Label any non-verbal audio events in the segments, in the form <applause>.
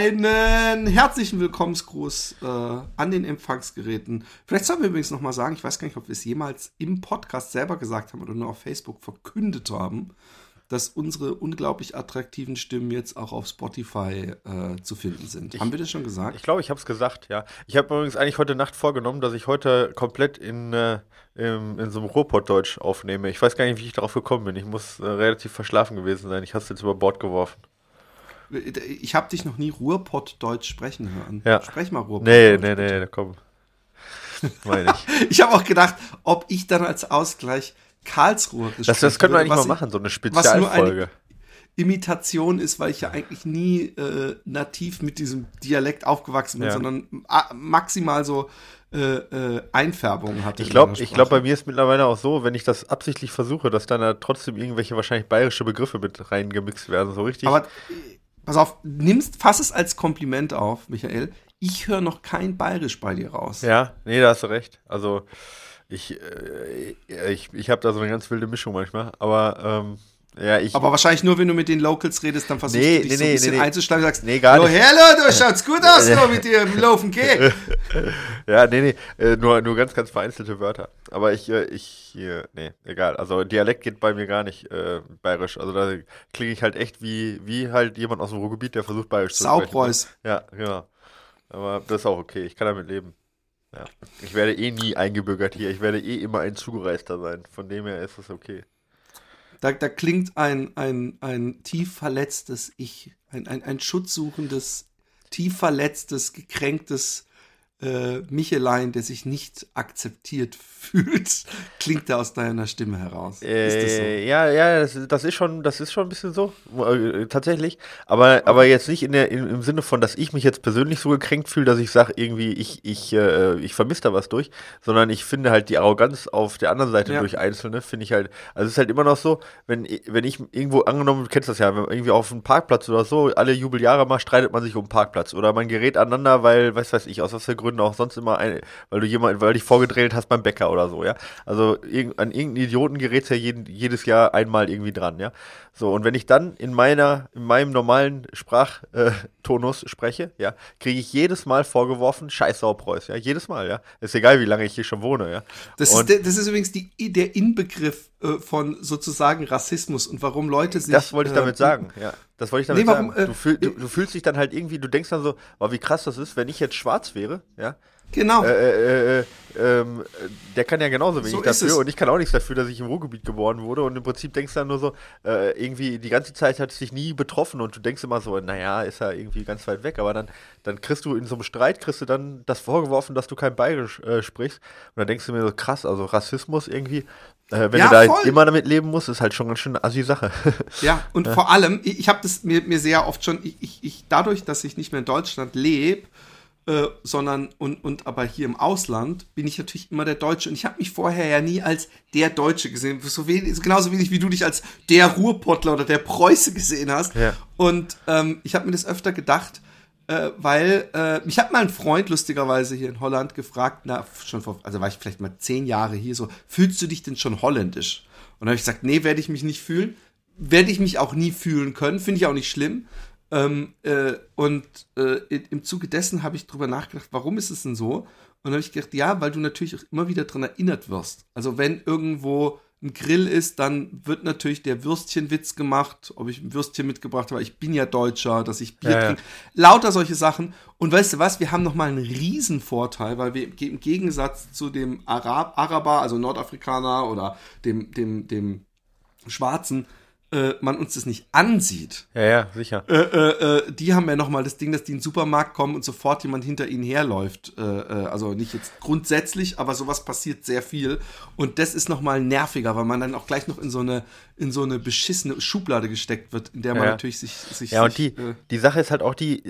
Einen herzlichen Willkommensgruß äh, an den Empfangsgeräten. Vielleicht sollen wir übrigens nochmal sagen, ich weiß gar nicht, ob wir es jemals im Podcast selber gesagt haben oder nur auf Facebook verkündet haben, dass unsere unglaublich attraktiven Stimmen jetzt auch auf Spotify äh, zu finden sind. Ich, haben wir das schon gesagt? Ich glaube, ich habe es gesagt, ja. Ich habe übrigens eigentlich heute Nacht vorgenommen, dass ich heute komplett in, äh, in, in so einem Ruhrpottdeutsch aufnehme. Ich weiß gar nicht, wie ich darauf gekommen bin. Ich muss äh, relativ verschlafen gewesen sein. Ich habe es jetzt über Bord geworfen. Ich habe dich noch nie Ruhrpott-Deutsch sprechen hören. Ja. Sprech mal Ruhrpott. Nee, nee, nee, komm. Meine ich. <laughs> ich habe auch gedacht, ob ich dann als Ausgleich Karlsruhe Das, das können wir eigentlich mal machen, so eine Spezialfolge. Imitation ist, weil ich ja eigentlich nie äh, nativ mit diesem Dialekt aufgewachsen bin, Ja. sondern maximal so äh, äh, Einfärbungen hatte. Ich glaube, glaube, bei mir ist mittlerweile auch so, wenn ich das absichtlich versuche, dass dann da trotzdem irgendwelche wahrscheinlich bayerische Begriffe mit reingemixt werden, so richtig. Aber pass auf, nimmst, fass es als Kompliment auf, Michael. Ich höre noch kein Bayerisch bei dir raus. Ja, nee, da hast du recht. Also ich, äh, ich, ich habe da so eine ganz wilde Mischung manchmal. Aber ähm, ja, ich. Aber wahrscheinlich nur, wenn du mit den Locals redest, dann versuchst Nee, du dich nee, so ein bisschen nee, einzusteigen und sagst, Nee, gar "Jo, nicht. hello, du schaut's gut aus <laughs> da mit dir im Laufen, geh. <laughs> ja, nee, nee, äh, nur, nur ganz, ganz vereinzelte Wörter. Aber ich, äh, ich, äh, nee, egal. Also Dialekt geht bei mir gar nicht äh, bayerisch. Also da klinge ich halt echt wie, wie halt jemand aus dem Ruhrgebiet, der versucht bayerisch zu sprechen. Saupreuß. Ja, genau. Aber das ist auch okay. Ich kann damit leben. Ja. Ich werde eh nie eingebürgert hier. Ich werde eh immer ein Zugereister sein. Von dem her ist es okay. Da, da klingt ein, ein, ein tief verletztes Ich, ein, ein, ein schutzsuchendes, tief verletztes, gekränktes äh, Michelein, der sich nicht akzeptiert <laughs> fühlt, klingt da aus deiner Stimme heraus. das so? Äh, ja, ja, das, das ist schon, das ist schon ein bisschen so, äh, tatsächlich. Aber, aber jetzt nicht in der, in, im Sinne von, dass ich mich jetzt persönlich so gekränkt fühle, dass ich sage, irgendwie, ich, ich, äh, ich vermisse da was durch, sondern ich finde halt die Arroganz auf der anderen Seite Ja. durch Einzelne, finde ich halt, also es ist halt immer noch so, wenn, wenn ich irgendwo angenommen, du kennst das ja, wenn man irgendwie auf einem Parkplatz oder so, alle Jubeljahre mal streitet man sich um einen Parkplatz oder man gerät aneinander, weil, was weiß ich, aus was für Gründen auch sonst immer, ein, weil du jemand, weil dich vorgedreht hast beim Bäcker oder so, ja. Also irg an irgendeinen Idioten gerätst ja jeden, jedes Jahr einmal irgendwie dran, ja. So, und wenn ich dann in meiner, in meinem normalen Sprachtonus <laughs> spreche, ja, kriege ich jedes Mal vorgeworfen, scheiß Saupreuß, ja, jedes Mal, ja. Ist egal, wie lange ich hier schon wohne, ja. Das, Und- ist, der- das ist übrigens die, der Inbegriff äh, von sozusagen Rassismus und warum Leute sich. Das wollte ich damit äh, sagen, ja. Das wollte ich damit Nee, warum, sagen. äh, Du, fühl, du, du fühlst dich dann halt irgendwie, du denkst dann so, oh, wie krass das ist, wenn ich jetzt schwarz wäre, ja. Genau. Äh, äh, äh, ähm, der kann ja genauso wenig So dafür und ich kann auch nichts dafür, dass ich im Ruhrgebiet geboren wurde und im Prinzip denkst du dann nur so, äh, irgendwie die ganze Zeit hat es dich nie betroffen und du denkst immer so, naja, ist ja irgendwie ganz weit weg, aber dann, dann kriegst du in so einem Streit, kriegst du dann das vorgeworfen, dass du kein Bayerisch äh, sprichst und dann denkst du mir so, krass, also Rassismus irgendwie, äh, wenn Ja, du da voll. immer damit leben musst, ist halt schon ganz schön eine assi Sache. <laughs> Ja, und vor allem, ich, ich habe das mir, mir sehr oft schon, ich, ich, ich, dadurch, dass ich nicht mehr in Deutschland lebe, äh, sondern und, und aber hier im Ausland, bin ich natürlich immer der Deutsche. Und ich habe mich vorher ja nie als der Deutsche gesehen. So wenig, genauso wenig wie du dich als der Ruhrpottler oder der Preuße gesehen hast. Ja. Und ähm, ich habe mir das öfter gedacht, äh, weil äh, mich hat mal ein Freund lustigerweise hier in Holland gefragt, na, schon vor, also war ich vielleicht mal zehn Jahre hier, so, fühlst du dich denn schon holländisch? Und dann habe ich gesagt, nee, werde ich mich nicht fühlen. Werde ich mich auch nie fühlen können, finde ich auch nicht schlimm. Ähm, äh, und äh, im Zuge dessen habe ich drüber nachgedacht, warum ist es denn so? Und dann habe ich gedacht, ja, weil du natürlich auch immer wieder dran erinnert wirst. Also wenn irgendwo ein Grill ist, dann wird natürlich der Würstchenwitz gemacht, ob ich ein Würstchen mitgebracht habe, ich bin ja Deutscher, dass ich Bier Ja, ja. trinke. Lauter solche Sachen. Und weißt du was, wir haben nochmal einen Riesenvorteil, weil wir im Gegensatz zu dem Arab, Araber, also Nordafrikaner oder dem, dem, dem Schwarzen, äh, man uns das nicht ansieht. Ja, ja, sicher. Äh, äh, äh, die haben ja nochmal das Ding, dass die in den Supermarkt kommen und sofort jemand hinter ihnen herläuft. Äh, äh, also nicht jetzt grundsätzlich, aber sowas passiert sehr viel. Und das ist nochmal nerviger, weil man dann auch gleich noch in so eine, in so eine beschissene Schublade gesteckt wird, in der man Ja. natürlich sich, sich Ja, und sich, die, die Sache ist halt auch die,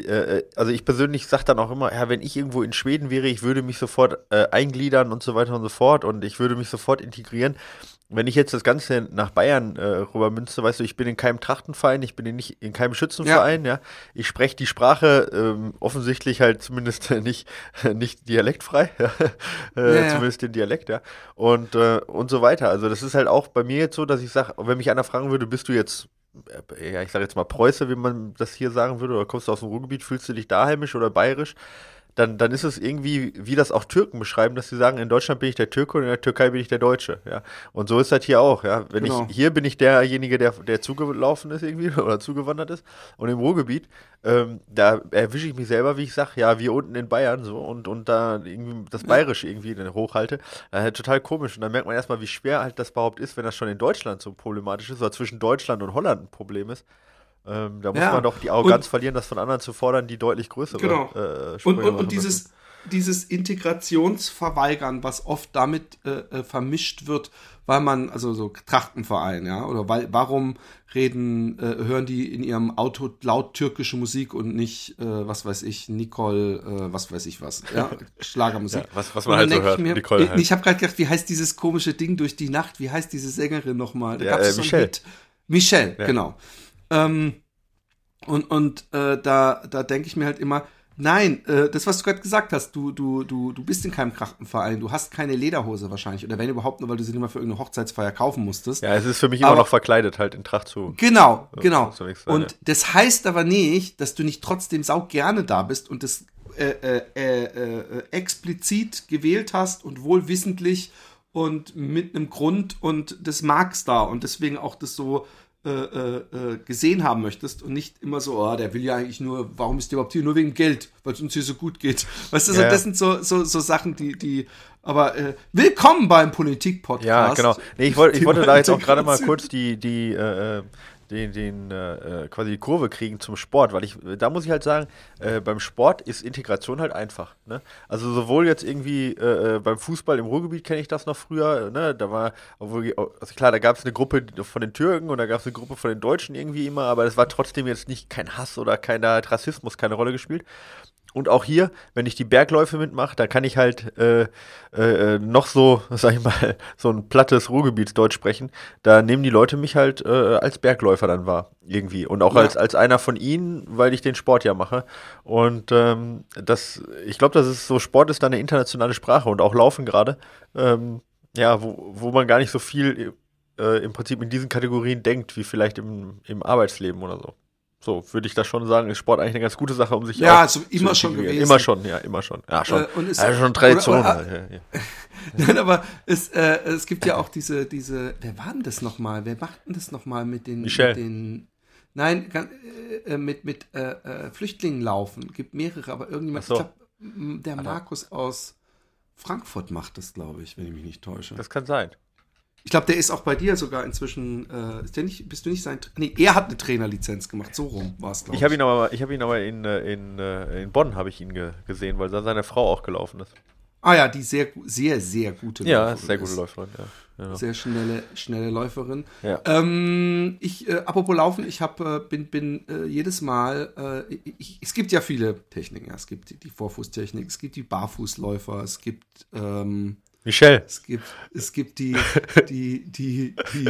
also ich persönlich sage dann auch immer, ja, wenn ich irgendwo in Schweden wäre, ich würde mich sofort eingliedern und so weiter und so fort und ich würde mich sofort integrieren. Wenn ich jetzt das Ganze nach Bayern äh, rübermünze, weißt du, ich bin in keinem Trachtenverein, ich bin in, nicht, in keinem Schützenverein, ja. Ich spreche die Sprache ähm, offensichtlich halt zumindest <laughs> nicht, nicht dialektfrei, ja. <laughs> äh, Ja, ja. zumindest den Dialekt, ja. Und, äh, und so weiter. Also das ist halt auch bei mir jetzt so, dass ich sage, wenn mich einer fragen würde, bist du jetzt ja, ich sage jetzt mal Preuße, wie man das hier sagen würde, oder kommst du aus dem Ruhrgebiet, fühlst du dich da heimisch oder bayerisch, dann, dann ist es irgendwie, wie das auch Türken beschreiben, dass sie sagen, in Deutschland bin ich der Türke und in der Türkei bin ich der Deutsche, ja. Und so ist das hier auch, ja. Wenn Genau. ich, hier bin ich derjenige, der, der zugelaufen ist irgendwie <laughs> oder zugewandert ist. Und im Ruhrgebiet, ähm, da erwische ich mich selber, wie ich sage, ja, wir unten in Bayern so und, und da irgendwie das Bayerische irgendwie hochhalte. Halt total komisch. Und dann merkt man erstmal, wie schwer halt das überhaupt ist, wenn das schon in Deutschland so problematisch ist oder zwischen Deutschland und Holland ein Problem ist. Ähm, da muss Ja. man doch die Arroganz Und- verlieren, das von anderen zu fordern, die deutlich größere Genau. äh, Und, und, und dieses, dieses Integrationsverweigern, was oft damit äh, äh, vermischt wird, weil man, also so Trachtenverein, ja, oder weil, warum reden, äh, hören die in ihrem Auto laut türkische Musik und nicht, äh, was weiß ich, Nicole, äh, was weiß ich was, ja, <laughs> Schlagermusik. Ja, was- was man halt so denk ich hört, Mir, Nicole halt. Ich habe gerade gedacht, wie heißt dieses komische Ding durch die Nacht, wie heißt diese Sängerin nochmal? Da Ja, gab's äh, so Michelle. Michelle, Ja. genau. Ähm, und und äh, da, da denke ich mir halt immer, nein, äh, das, was du gerade gesagt hast, du, du, du, du bist in keinem Krachtenverein, du hast keine Lederhose wahrscheinlich. Oder wenn überhaupt nur, weil du sie nicht mal für irgendeine Hochzeitsfeier kaufen musstest. Ja, es ist für mich immer Aber- noch verkleidet, halt in Tracht zu. Genau, genau. soll nichts sein, Und ja. das heißt aber nicht, dass du nicht trotzdem sau gerne da bist und das äh, äh, äh, äh, explizit gewählt hast und wohlwissentlich und mit einem Grund und das magst da und deswegen auch das so äh, äh, äh, gesehen haben möchtest und nicht immer so, oh, der will ja eigentlich nur, warum ist der überhaupt hier? Nur wegen Geld, weil es uns hier so gut geht. <laughs> Weißt du, so, das sind so, so, so Sachen, die, die, aber äh, willkommen beim Politik-Podcast. Ja, genau. Nee, ich wollte ich wollte da jetzt auch <laughs> gerade mal kurz die, die, äh, äh, den, den äh, äh, quasi die Kurve kriegen zum Sport, weil ich, da muss ich halt sagen, äh, beim Sport ist Integration halt einfach. Ne? Also sowohl jetzt irgendwie äh, äh, beim Fußball im Ruhrgebiet kenne ich das noch früher, ne? Da war, obwohl, also klar, da gab es eine Gruppe von den Türken und da gab es eine Gruppe von den Deutschen irgendwie immer, aber es war trotzdem jetzt nicht kein Hass oder kein, da hat Rassismus keine Rolle gespielt. Und auch hier, wenn ich die Bergläufe mitmache, da kann ich halt äh, äh, noch so, <laughs> sag ich mal, so ein plattes Ruhrgebietsdeutsch sprechen. Da nehmen die Leute mich halt äh, als Bergläufer dann wahr, irgendwie. Und auch Ja. als, als einer von ihnen, weil ich den Sport ja mache. Und ähm, das, ich glaube, das ist so, Sport ist da eine internationale Sprache und auch Laufen gerade. Ähm, ja, wo, wo man gar nicht so viel äh, im Prinzip in diesen Kategorien denkt, wie vielleicht im, im Arbeitsleben oder so. So, würde ich das schon sagen, ist Sport eigentlich eine ganz gute Sache, um sich Ja, also immer schon gewesen. Immer schon, ja, immer schon. Ja, schon. Äh, und es- ja, schon Tradition. oder- oder- halt, ja, ja. <laughs> Nein, aber es, äh, es gibt ja auch diese, diese, wer war denn das nochmal? Wer macht denn das nochmal mit den, Michel. mit den, nein, gan- äh, äh, mit, mit äh, äh, Flüchtlingen laufen. Gibt mehrere, aber irgendjemand, so. ich glaube, der Markus aus Frankfurt macht das, glaube ich, wenn ich mich nicht täusche. Das kann sein. Ich glaube, der ist auch bei dir sogar inzwischen, äh, nicht, bist du nicht sein, nee, er hat eine Trainerlizenz gemacht, so rum war es, glaube Ich habe ihn aber, ich habe ihn aber in, äh, in, äh, in Bonn habe ich ihn ge gesehen, weil da seine Frau auch gelaufen ist. Ah ja, die sehr, sehr, sehr gute Ja, Läuferin sehr gute. Läuferin, ja. Genau. Sehr schnelle, schnelle Läuferin. Ja. Ähm, ich, äh, apropos Laufen, ich hab, äh, bin, bin äh, jedes Mal, äh, ich, es gibt ja viele Techniken. Ja. Es gibt die, die Vorfußtechnik, es gibt die Barfußläufer, es gibt, ähm, Michel, es gibt, es gibt die, die, die, die,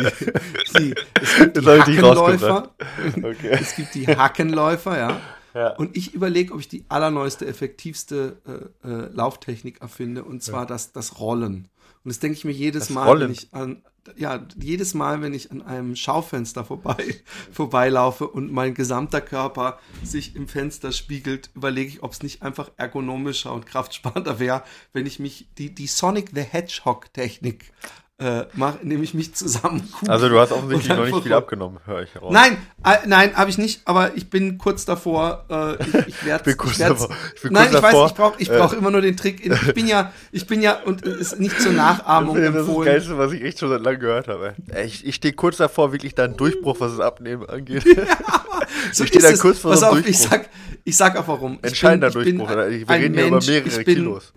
die, es gibt die Hackenläufer. Okay. Es gibt die Hackenläufer, ja. Ja. Und ich überlege, ob ich die allerneueste, effektivste äh, äh, Lauftechnik erfinde, und zwar das, das Rollen. Und das denke ich mir jedes Das Mal, Rollen? wenn ich an, ja, jedes Mal, wenn ich an einem Schaufenster vorbei, <laughs> vorbeilaufe und mein gesamter Körper sich im Fenster spiegelt, überlege ich, ob es nicht einfach ergonomischer und <laughs> kraftsparender wäre, wenn ich mich, die, die Sonic the Hedgehog Technik äh, mach, nehme ich mich zusammen. Also du hast offensichtlich noch nicht viel abgenommen, höre ich raus. Nein, äh, nein, habe ich nicht, aber ich bin kurz davor. Äh, ich, ich werde. bin kurz davor. Ich bin nein, kurz ich davor, weiß, ich brauche ich brauch äh, immer nur den Trick. Ich bin ja, ich bin ja und ist nicht zur Nachahmung das empfohlen. Das ist das Geilste, was ich echt schon seit langem gehört habe. Ich, ich stehe kurz davor, wirklich da einen Durchbruch, was das Abnehmen angeht. <laughs> Ja, so ich stehe da kurz vor Pass so auf, Durchbruch. ich sag, ich sag auch warum. Entscheidender bin, Durchbruch. Bin Wir reden hier über mehrere bin, Kilos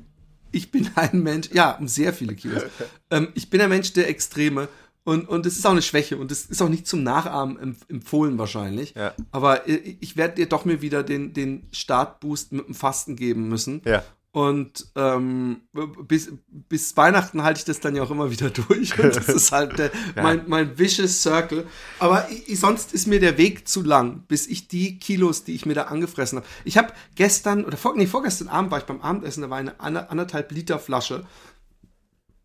ich bin ein Mensch, ja, um sehr viele Kilos. ähm, ich bin ein Mensch der Extreme. Und, und es ist auch eine Schwäche und es ist auch nicht zum Nachahmen empfohlen wahrscheinlich. Ja. Aber ich werde dir doch mir wieder den, den Startboost mit dem Fasten geben müssen. Ja. Und ähm, bis, bis Weihnachten halte ich das dann ja auch immer wieder <laughs> durch. Und das ist halt der, <laughs> ja. mein, mein vicious Circle. Aber ich, sonst ist mir der Weg zu lang, bis ich die Kilos, die ich mir da angefressen habe. Ich habe gestern, oder vor, nee, vorgestern Abend war ich beim Abendessen, da war eine anderthalb Liter Flasche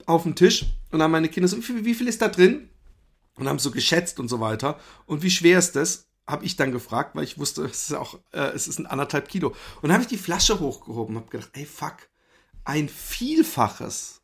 auf dem Tisch. Und dann haben meine Kinder so, wie viel, wie viel ist da drin? Und haben so geschätzt und so weiter. Und wie schwer ist das? Habe ich dann gefragt, weil ich wusste, es ist auch, äh, es ist ein anderthalb Kilo. Und dann habe ich die Flasche hochgehoben und habe gedacht, ey fuck, ein Vielfaches,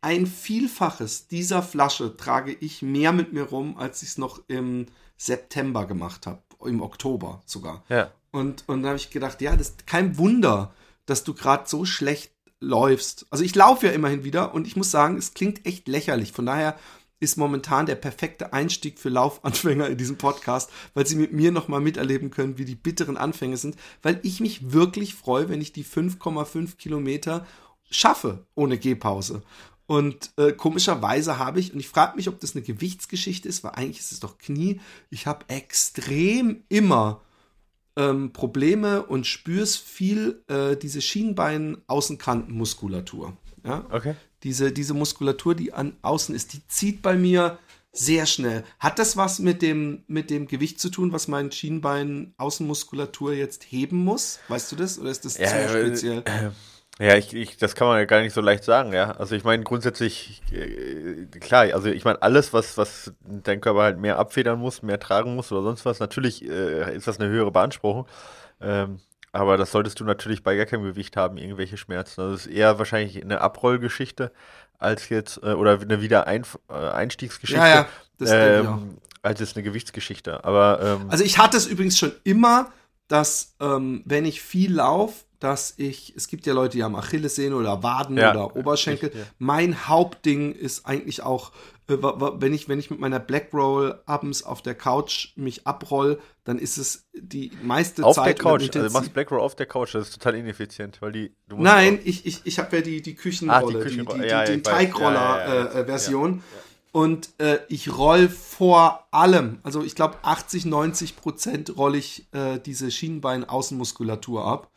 ein Vielfaches dieser Flasche trage ich mehr mit mir rum, als ich es noch im September gemacht habe, im Oktober sogar. Ja. Und, und dann habe ich gedacht, ja, das ist kein Wunder, dass du gerade so schlecht läufst. Also ich laufe ja immerhin wieder und ich muss sagen, es klingt echt lächerlich. Von daher ist momentan der perfekte Einstieg für Laufanfänger in diesem Podcast, weil sie mit mir nochmal miterleben können, wie die bitteren Anfänge sind, weil ich mich wirklich freue, wenn ich die 5,5 Kilometer schaffe ohne Gehpause. Und äh, komischerweise habe ich, und ich frage mich, ob das eine Gewichtsgeschichte ist, weil eigentlich ist es doch Knie, ich habe extrem immer ähm, Probleme und spürst viel äh, diese Schienbein-Außenkantenmuskulatur. Ja? Okay diese, diese Muskulatur, die an außen ist, die zieht bei mir sehr schnell. Hat das was mit dem, mit dem Gewicht zu tun, was mein Schienbein Außenmuskulatur jetzt heben muss? Weißt du das? Oder ist das ja, zu speziell? Äh, ja, ich, ich, das kann man ja gar nicht so leicht sagen, ja. Also ich meine grundsätzlich, äh, klar, also ich meine alles, was, was dein Körper halt mehr abfedern muss, mehr tragen muss oder sonst was, natürlich äh, ist das eine höhere Beanspruchung. Ähm, aber das solltest du natürlich bei gar keinem Gewicht haben, irgendwelche Schmerzen. Das ist eher wahrscheinlich eine Abrollgeschichte als jetzt, äh, oder eine Wiedereinstiegsgeschichte. Äh, ja, ja, das ähm, als jetzt eine Gewichtsgeschichte. Aber, ähm, also ich hatte es übrigens schon immer, dass ähm, wenn ich viel laufe, dass ich, es gibt ja Leute, die haben Achillessehne oder Waden ja, oder Oberschenkel. Ich, ja. Mein Hauptding ist eigentlich auch, wenn ich, wenn ich mit meiner Black Roll abends auf der Couch mich abroll, dann ist es die meiste auf Zeit. Auf der Couch, also du machst Black Roll auf der Couch, das ist total ineffizient, weil die. Nein, ich, ich, ich habe ja die, die Küchenrolle, ah, die, Küchenrolle. die, die, ja, die Teigroller-Version. Äh, äh und äh, ich roll vor allem, also ich glaube 80, 90 Prozent rolle ich äh, diese Schienbein-Außenmuskulatur ab.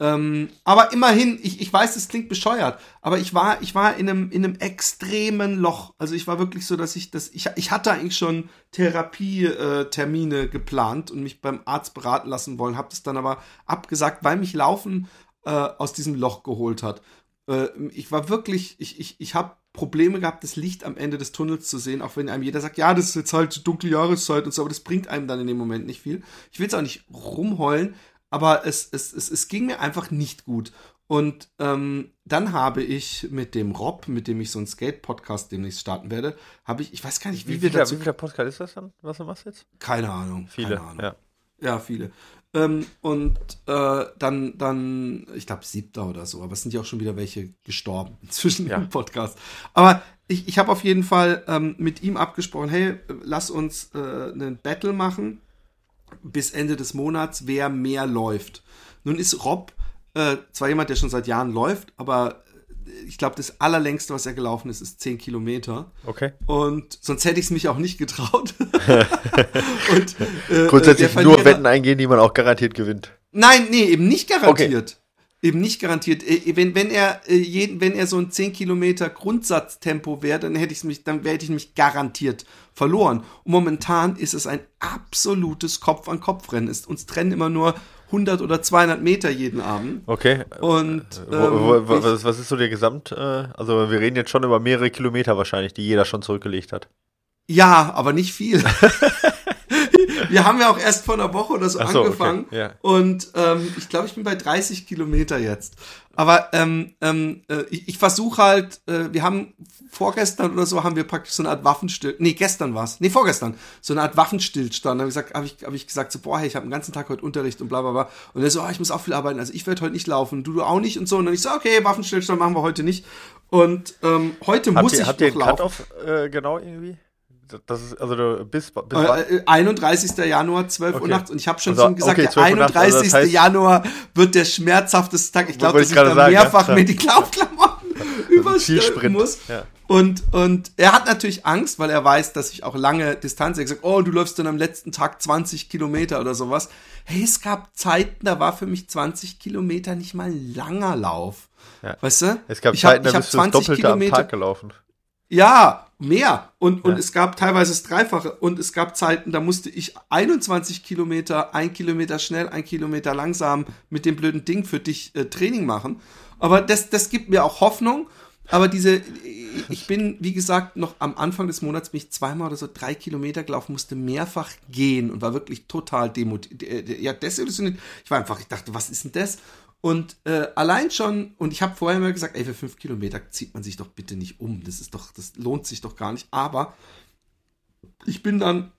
Ähm, aber immerhin, ich, ich weiß, es klingt bescheuert, aber ich war, ich war in einem, in einem extremen Loch. Also ich war wirklich so, dass ich das, ich, ich hatte eigentlich schon Therapietermine äh, geplant und mich beim Arzt beraten lassen wollen, habe das dann aber abgesagt, weil mich Laufen äh, aus diesem Loch geholt hat. Äh, ich war wirklich, ich, ich, ich habe Probleme gehabt, das Licht am Ende des Tunnels zu sehen, auch wenn einem jeder sagt, ja, das ist jetzt halt dunkle Jahreszeit und so, aber das bringt einem dann in dem Moment nicht viel. Ich will es auch nicht rumheulen, aber es, es, es, es ging mir einfach nicht gut. Und ähm, dann habe ich mit dem Rob, mit dem ich so einen Skate-Podcast demnächst starten werde, habe ich, ich weiß gar nicht, wie, wie wir dazu... Wie viel Podcast ist das dann, was du machst jetzt? Keine Ahnung. Viele, keine Ahnung. ja. Ja, viele. Ähm, und äh, dann, dann, ich glaube, siebter oder so, aber es sind ja auch schon wieder welche gestorben <laughs> zwischen ja. dem Podcast. Aber ich, ich habe auf jeden Fall ähm, mit ihm abgesprochen, hey, lass uns äh, einen Battle machen bis Ende des Monats, wer mehr läuft. Nun ist Rob äh, zwar jemand, der schon seit Jahren läuft, aber ich glaube, das allerlängste, was er gelaufen ist, ist 10 Kilometer. Okay. Und sonst hätte ich es mich auch nicht getraut. <laughs> <laughs> und, äh, Grundsätzlich nur Wetten eingehen, die man auch garantiert gewinnt. Nein, nee, eben nicht garantiert. Okay eben nicht garantiert. Äh, wenn, wenn er äh, jeden, wenn er so ein 10 Kilometer Grundsatztempo wäre, dann hätte ich mich, dann hätte ich mich garantiert verloren. Und momentan ist es ein absolutes Kopf-an-Kopf-Rennen. Uns trennen immer nur 100 oder 200 Meter jeden Abend. Okay. Und ähm, wo, wo, was, was, ist so der Gesamt? Äh, also wir reden jetzt schon über mehrere Kilometer wahrscheinlich, die jeder schon zurückgelegt hat. Ja, aber nicht viel. <laughs> wir haben ja auch erst vor einer Woche oder so, so, angefangen. okay, ja. Und ähm, ich glaube, ich bin bei 30 Kilometer jetzt. Aber ähm, ähm, äh, ich, ich versuche halt, äh, wir haben vorgestern oder so haben wir praktisch so eine Art Waffenstillstand. Nee, gestern war's. Nee, vorgestern. So eine Art Waffenstillstand. Da habe ich, gesagt, hab ich, hab ich gesagt, so, boah, hey, ich habe den ganzen Tag heute Unterricht und bla bla bla. Und er so, oh, ich muss auch viel arbeiten. Also ich werde heute nicht laufen, du, du auch nicht und so. Und dann ich so, okay, Waffenstillstand machen wir heute nicht. Und ähm, heute Habt muss ihr, ich habt ihr noch einen laufen. Cut-Off äh, genau irgendwie? Das ist, also bis, bis wann? Äh, äh, 31. Januar, 12 Uhr Okay. nachts. Und ich habe schon Also, so gesagt, okay, der 12 Uhr nachts, 31. also das heißt- Januar wird der schmerzhafteste Tag. Ich glaube, dass ich da sagen, mehrfach ja. mir die Laufklamotten überstülpen Zielsprint, muss. ja. Und, und er hat natürlich Angst, weil er weiß, dass ich auch lange Distanz. Er gesagt, oh, du läufst dann am letzten Tag 20 Kilometer oder sowas. Hey, es gab Zeiten, da war für mich 20 Kilometer nicht mal ein langer Lauf. Ja. Weißt du? Es gab ich hab- Zeiten, da ich hab bist du das Doppelte am Tag gelaufen. ja, mehr. Und, und Ja. es gab teilweise das Dreifache. Und es gab Zeiten, da musste ich 21 Kilometer, ein Kilometer schnell, ein Kilometer langsam mit dem blöden Ding für dich äh, Training machen. Aber das, das gibt mir auch Hoffnung. Aber diese, ich bin, wie gesagt, noch am Anfang des Monats bin ich zweimal oder so drei Kilometer gelaufen, musste mehrfach gehen und war wirklich total demotiviert. Ja, desillusioniert. Ich war einfach, ich dachte, was ist denn das? Und äh, allein schon, und ich habe vorher mal gesagt, ey, für fünf Kilometer zieht man sich doch bitte nicht um. Das ist doch, das lohnt sich doch gar nicht. Aber ich bin dann,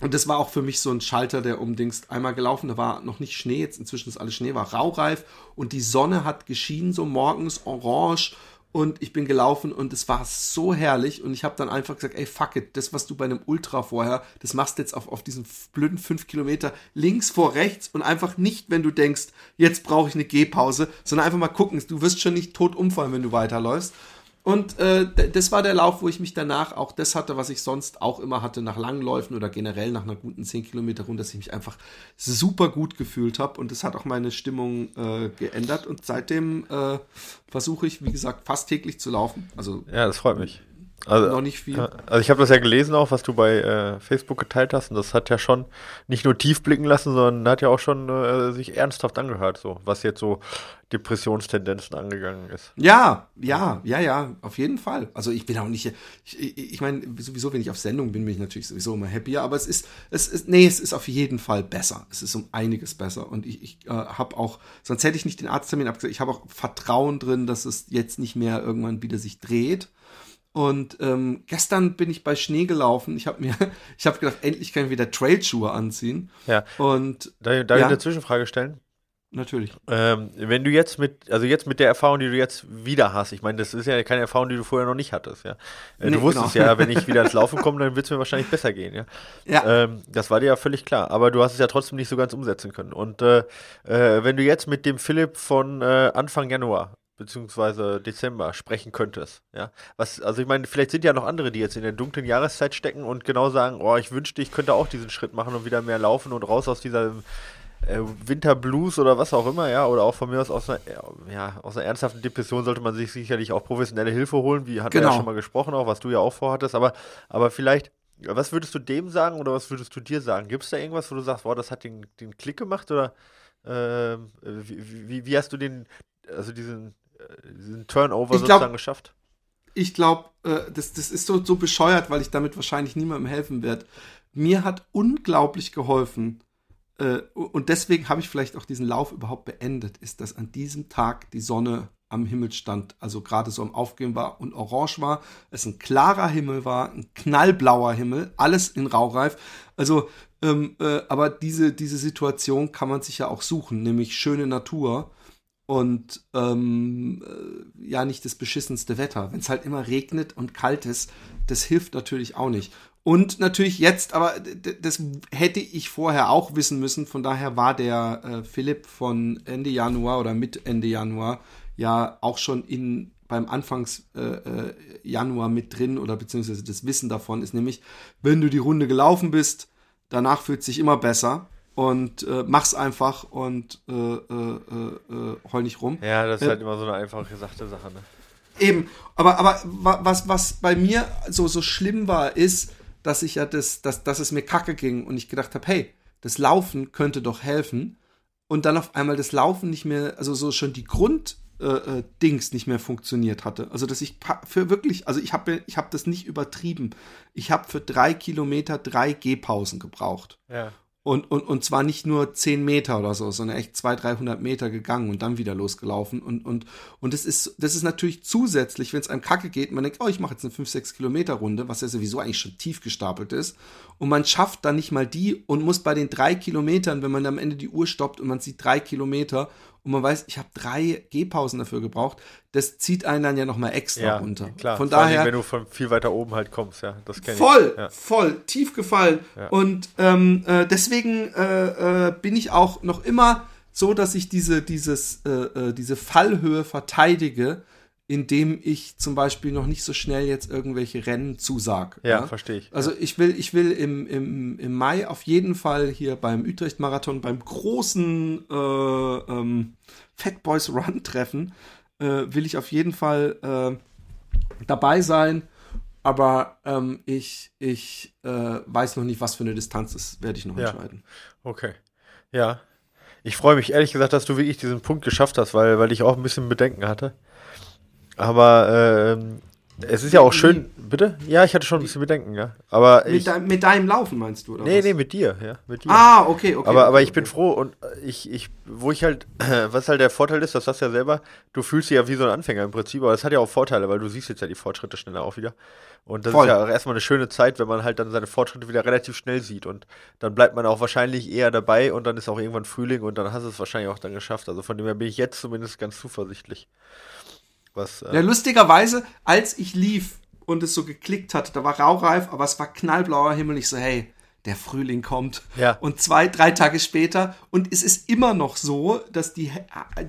und das war auch für mich so ein Schalter, der umdingst einmal gelaufen, da war noch nicht Schnee, jetzt inzwischen ist alles Schnee, war raureif und die Sonne hat geschienen, so morgens orange. Und ich bin gelaufen und es war so herrlich. Und ich habe dann einfach gesagt, ey, fuck it, das, was du bei einem Ultra vorher, das machst jetzt auf, auf diesen blöden fünf Kilometer links vor rechts und einfach nicht, wenn du denkst, jetzt brauche ich eine Gehpause, sondern einfach mal gucken. Du wirst schon nicht tot umfallen, wenn du weiterläufst. Und äh, das war der Lauf, wo ich mich danach auch das hatte, was ich sonst auch immer hatte nach langen Läufen oder generell nach einer guten 10 Kilometer Runde, dass ich mich einfach super gut gefühlt habe. Und das hat auch meine Stimmung äh, geändert. Und seitdem äh, versuche ich, wie gesagt, fast täglich zu laufen. Also Ja, das freut mich. Also, noch nicht viel. Ja, Also ich habe das ja gelesen auch, was du bei äh, Facebook geteilt hast und das hat ja schon nicht nur tief blicken lassen, sondern hat ja auch schon äh, sich ernsthaft angehört, so was jetzt so Depressionstendenzen angegangen ist. Ja, ja, ja, ja, auf jeden Fall. Also ich bin auch nicht, ich, ich, ich meine, sowieso, wenn ich auf Sendung bin, bin ich natürlich sowieso immer happier, aber es ist, es ist, nee, es ist auf jeden Fall besser. Es ist um einiges besser. Und ich, ich äh, habe auch, sonst hätte ich nicht den Arzttermin abgesagt, ich habe auch Vertrauen drin, dass es jetzt nicht mehr irgendwann wieder sich dreht. Und ähm, gestern bin ich bei Schnee gelaufen. Ich habe mir, <laughs> ich habe gedacht, endlich kann ich wieder Trailschuhe anziehen. Ja. Und Darf, darf ich Ja. eine Zwischenfrage stellen? natürlich. Ähm, wenn du jetzt mit, also jetzt mit der Erfahrung, die du jetzt wieder hast, ich meine, das ist ja keine Erfahrung, die du vorher noch nicht hattest, ja. Äh, Nee, du wusstest genau. ja, wenn ich wieder ins Laufen <laughs> komme, dann wird es mir wahrscheinlich besser gehen, ja. Ja. Ähm, das war dir ja völlig klar, aber du hast es ja trotzdem nicht so ganz umsetzen können. Und äh, äh, wenn du jetzt mit dem Philipp von äh, Anfang Januar beziehungsweise Dezember sprechen könntest, ja, was, also ich meine, vielleicht sind ja noch andere, die jetzt in der dunklen Jahreszeit stecken und genau sagen, oh, ich wünschte, ich könnte auch diesen Schritt machen und wieder mehr laufen und raus aus dieser äh, Winterblues oder was auch immer, ja, oder auch von mir aus aus einer, ja, aus einer ernsthaften Depression sollte man sich sicherlich auch professionelle Hilfe holen, wie hat wir ja Genau. schon mal gesprochen, auch was du ja auch vorhattest, aber, aber vielleicht, was würdest du dem sagen oder was würdest du dir sagen? Gibt es da irgendwas, wo du sagst, boah, das hat den, den Klick gemacht oder ähm, wie, wie, wie hast du den, also diesen, äh, diesen Turnover Ich glaub- sozusagen geschafft? ich glaube, äh, das, das ist so, so bescheuert, weil ich damit wahrscheinlich niemandem helfen werde. Mir hat unglaublich geholfen, äh, und deswegen habe ich vielleicht auch diesen Lauf überhaupt beendet, ist, dass an diesem Tag die Sonne am Himmel stand, also gerade so am Aufgehen war und orange war, es ein klarer Himmel war, ein knallblauer Himmel, alles in Raureif. Also, ähm, äh, aber diese, diese Situation kann man sich ja auch suchen, nämlich schöne Natur und ähm, äh, ja nicht das beschissenste Wetter. Wenn es halt immer regnet und kalt ist, das hilft natürlich auch nicht. Und natürlich jetzt, aber das hätte ich vorher auch wissen müssen. Von daher war der äh, Philipp von Ende Januar oder mit Ende Januar ja auch schon in beim Anfangs äh, äh, Januar mit drin oder beziehungsweise das Wissen davon ist nämlich, wenn du die Runde gelaufen bist, danach fühlt sich immer besser und äh, mach's einfach und äh, äh, äh, äh, heul nicht rum. Ja, das ist Äh, halt immer so eine einfach gesagte Sache, ne? Eben, aber, aber wa- was, was bei mir so, so schlimm war, ist, dass ich ja das, dass, dass es mir kacke ging und ich gedacht habe, hey, das Laufen könnte doch helfen. Und dann auf einmal das Laufen nicht mehr, also so schon die äh, äh, Dings nicht mehr funktioniert hatte. Also dass ich für wirklich, also ich habe ich hab das nicht übertrieben. Ich habe für drei Kilometer drei Gehpausen gebraucht. Ja. Und, und, und zwar nicht nur 10 Meter oder so, sondern echt 200, 300 Meter gegangen und dann wieder losgelaufen. Und, und, und das, ist, das ist natürlich zusätzlich, wenn es einem kacke geht, man denkt, oh, ich mache jetzt eine 5, 6 Kilometer Runde, was ja sowieso eigentlich schon tief gestapelt ist. Und man schafft dann nicht mal die und muss bei den drei Kilometern, wenn man am Ende die Uhr stoppt und man sieht drei Kilometer und man weiß, ich habe drei Gehpausen dafür gebraucht, das zieht einen dann ja nochmal extra ja, runter. Klar, von daher, wenn du von viel weiter oben halt kommst, ja, das kenne ich. Voll, ja. voll, tief gefallen. Ja. Und ähm, äh, deswegen äh, äh, bin ich auch noch immer so, dass ich diese, dieses, äh, äh diese Fallhöhe verteidige, indem ich zum Beispiel noch nicht so schnell jetzt irgendwelche Rennen zusage. Ja, ja? verstehe ich. Also ich will, ich will im, im, im Mai auf jeden Fall hier beim Utrecht-Marathon, beim großen äh, ähm, Fat Boys Run treffen, äh, will ich auf jeden Fall äh, dabei sein. Aber ähm, ich, ich äh, weiß noch nicht, was für eine Distanz ist, werde ich noch ja. entscheiden. Okay. Ja. Ich freue mich ehrlich gesagt, dass du wirklich diesen Punkt geschafft hast, weil, weil ich auch ein bisschen Bedenken hatte. Aber ähm, es ist ja auch schön. Bitte? Ja, ich hatte schon ein bisschen Bedenken, ja. Aber mit, ich, mit deinem Laufen meinst du, oder? Nee, was? nee, mit dir, ja. Mit dir. Ah, okay, okay. Aber, okay, aber ich okay. bin froh und ich, ich, wo ich halt, <clears throat> was halt der Vorteil ist, das sagst du ja selber, du fühlst dich ja wie so ein Anfänger im Prinzip, aber das hat ja auch Vorteile, weil du siehst jetzt ja die Fortschritte schneller auch wieder. Und das Voll. ist ja auch erstmal eine schöne Zeit, wenn man halt dann seine Fortschritte wieder relativ schnell sieht. Und dann bleibt man auch wahrscheinlich eher dabei und dann ist auch irgendwann Frühling und dann hast du es wahrscheinlich auch dann geschafft. Also von dem her bin ich jetzt zumindest ganz zuversichtlich. Was, äh ja, lustigerweise, als ich lief und es so geklickt hat, da war raureif, aber es war knallblauer Himmel. Ich so, hey, der Frühling kommt. Ja. Und zwei, drei Tage später, und es ist immer noch so, dass die,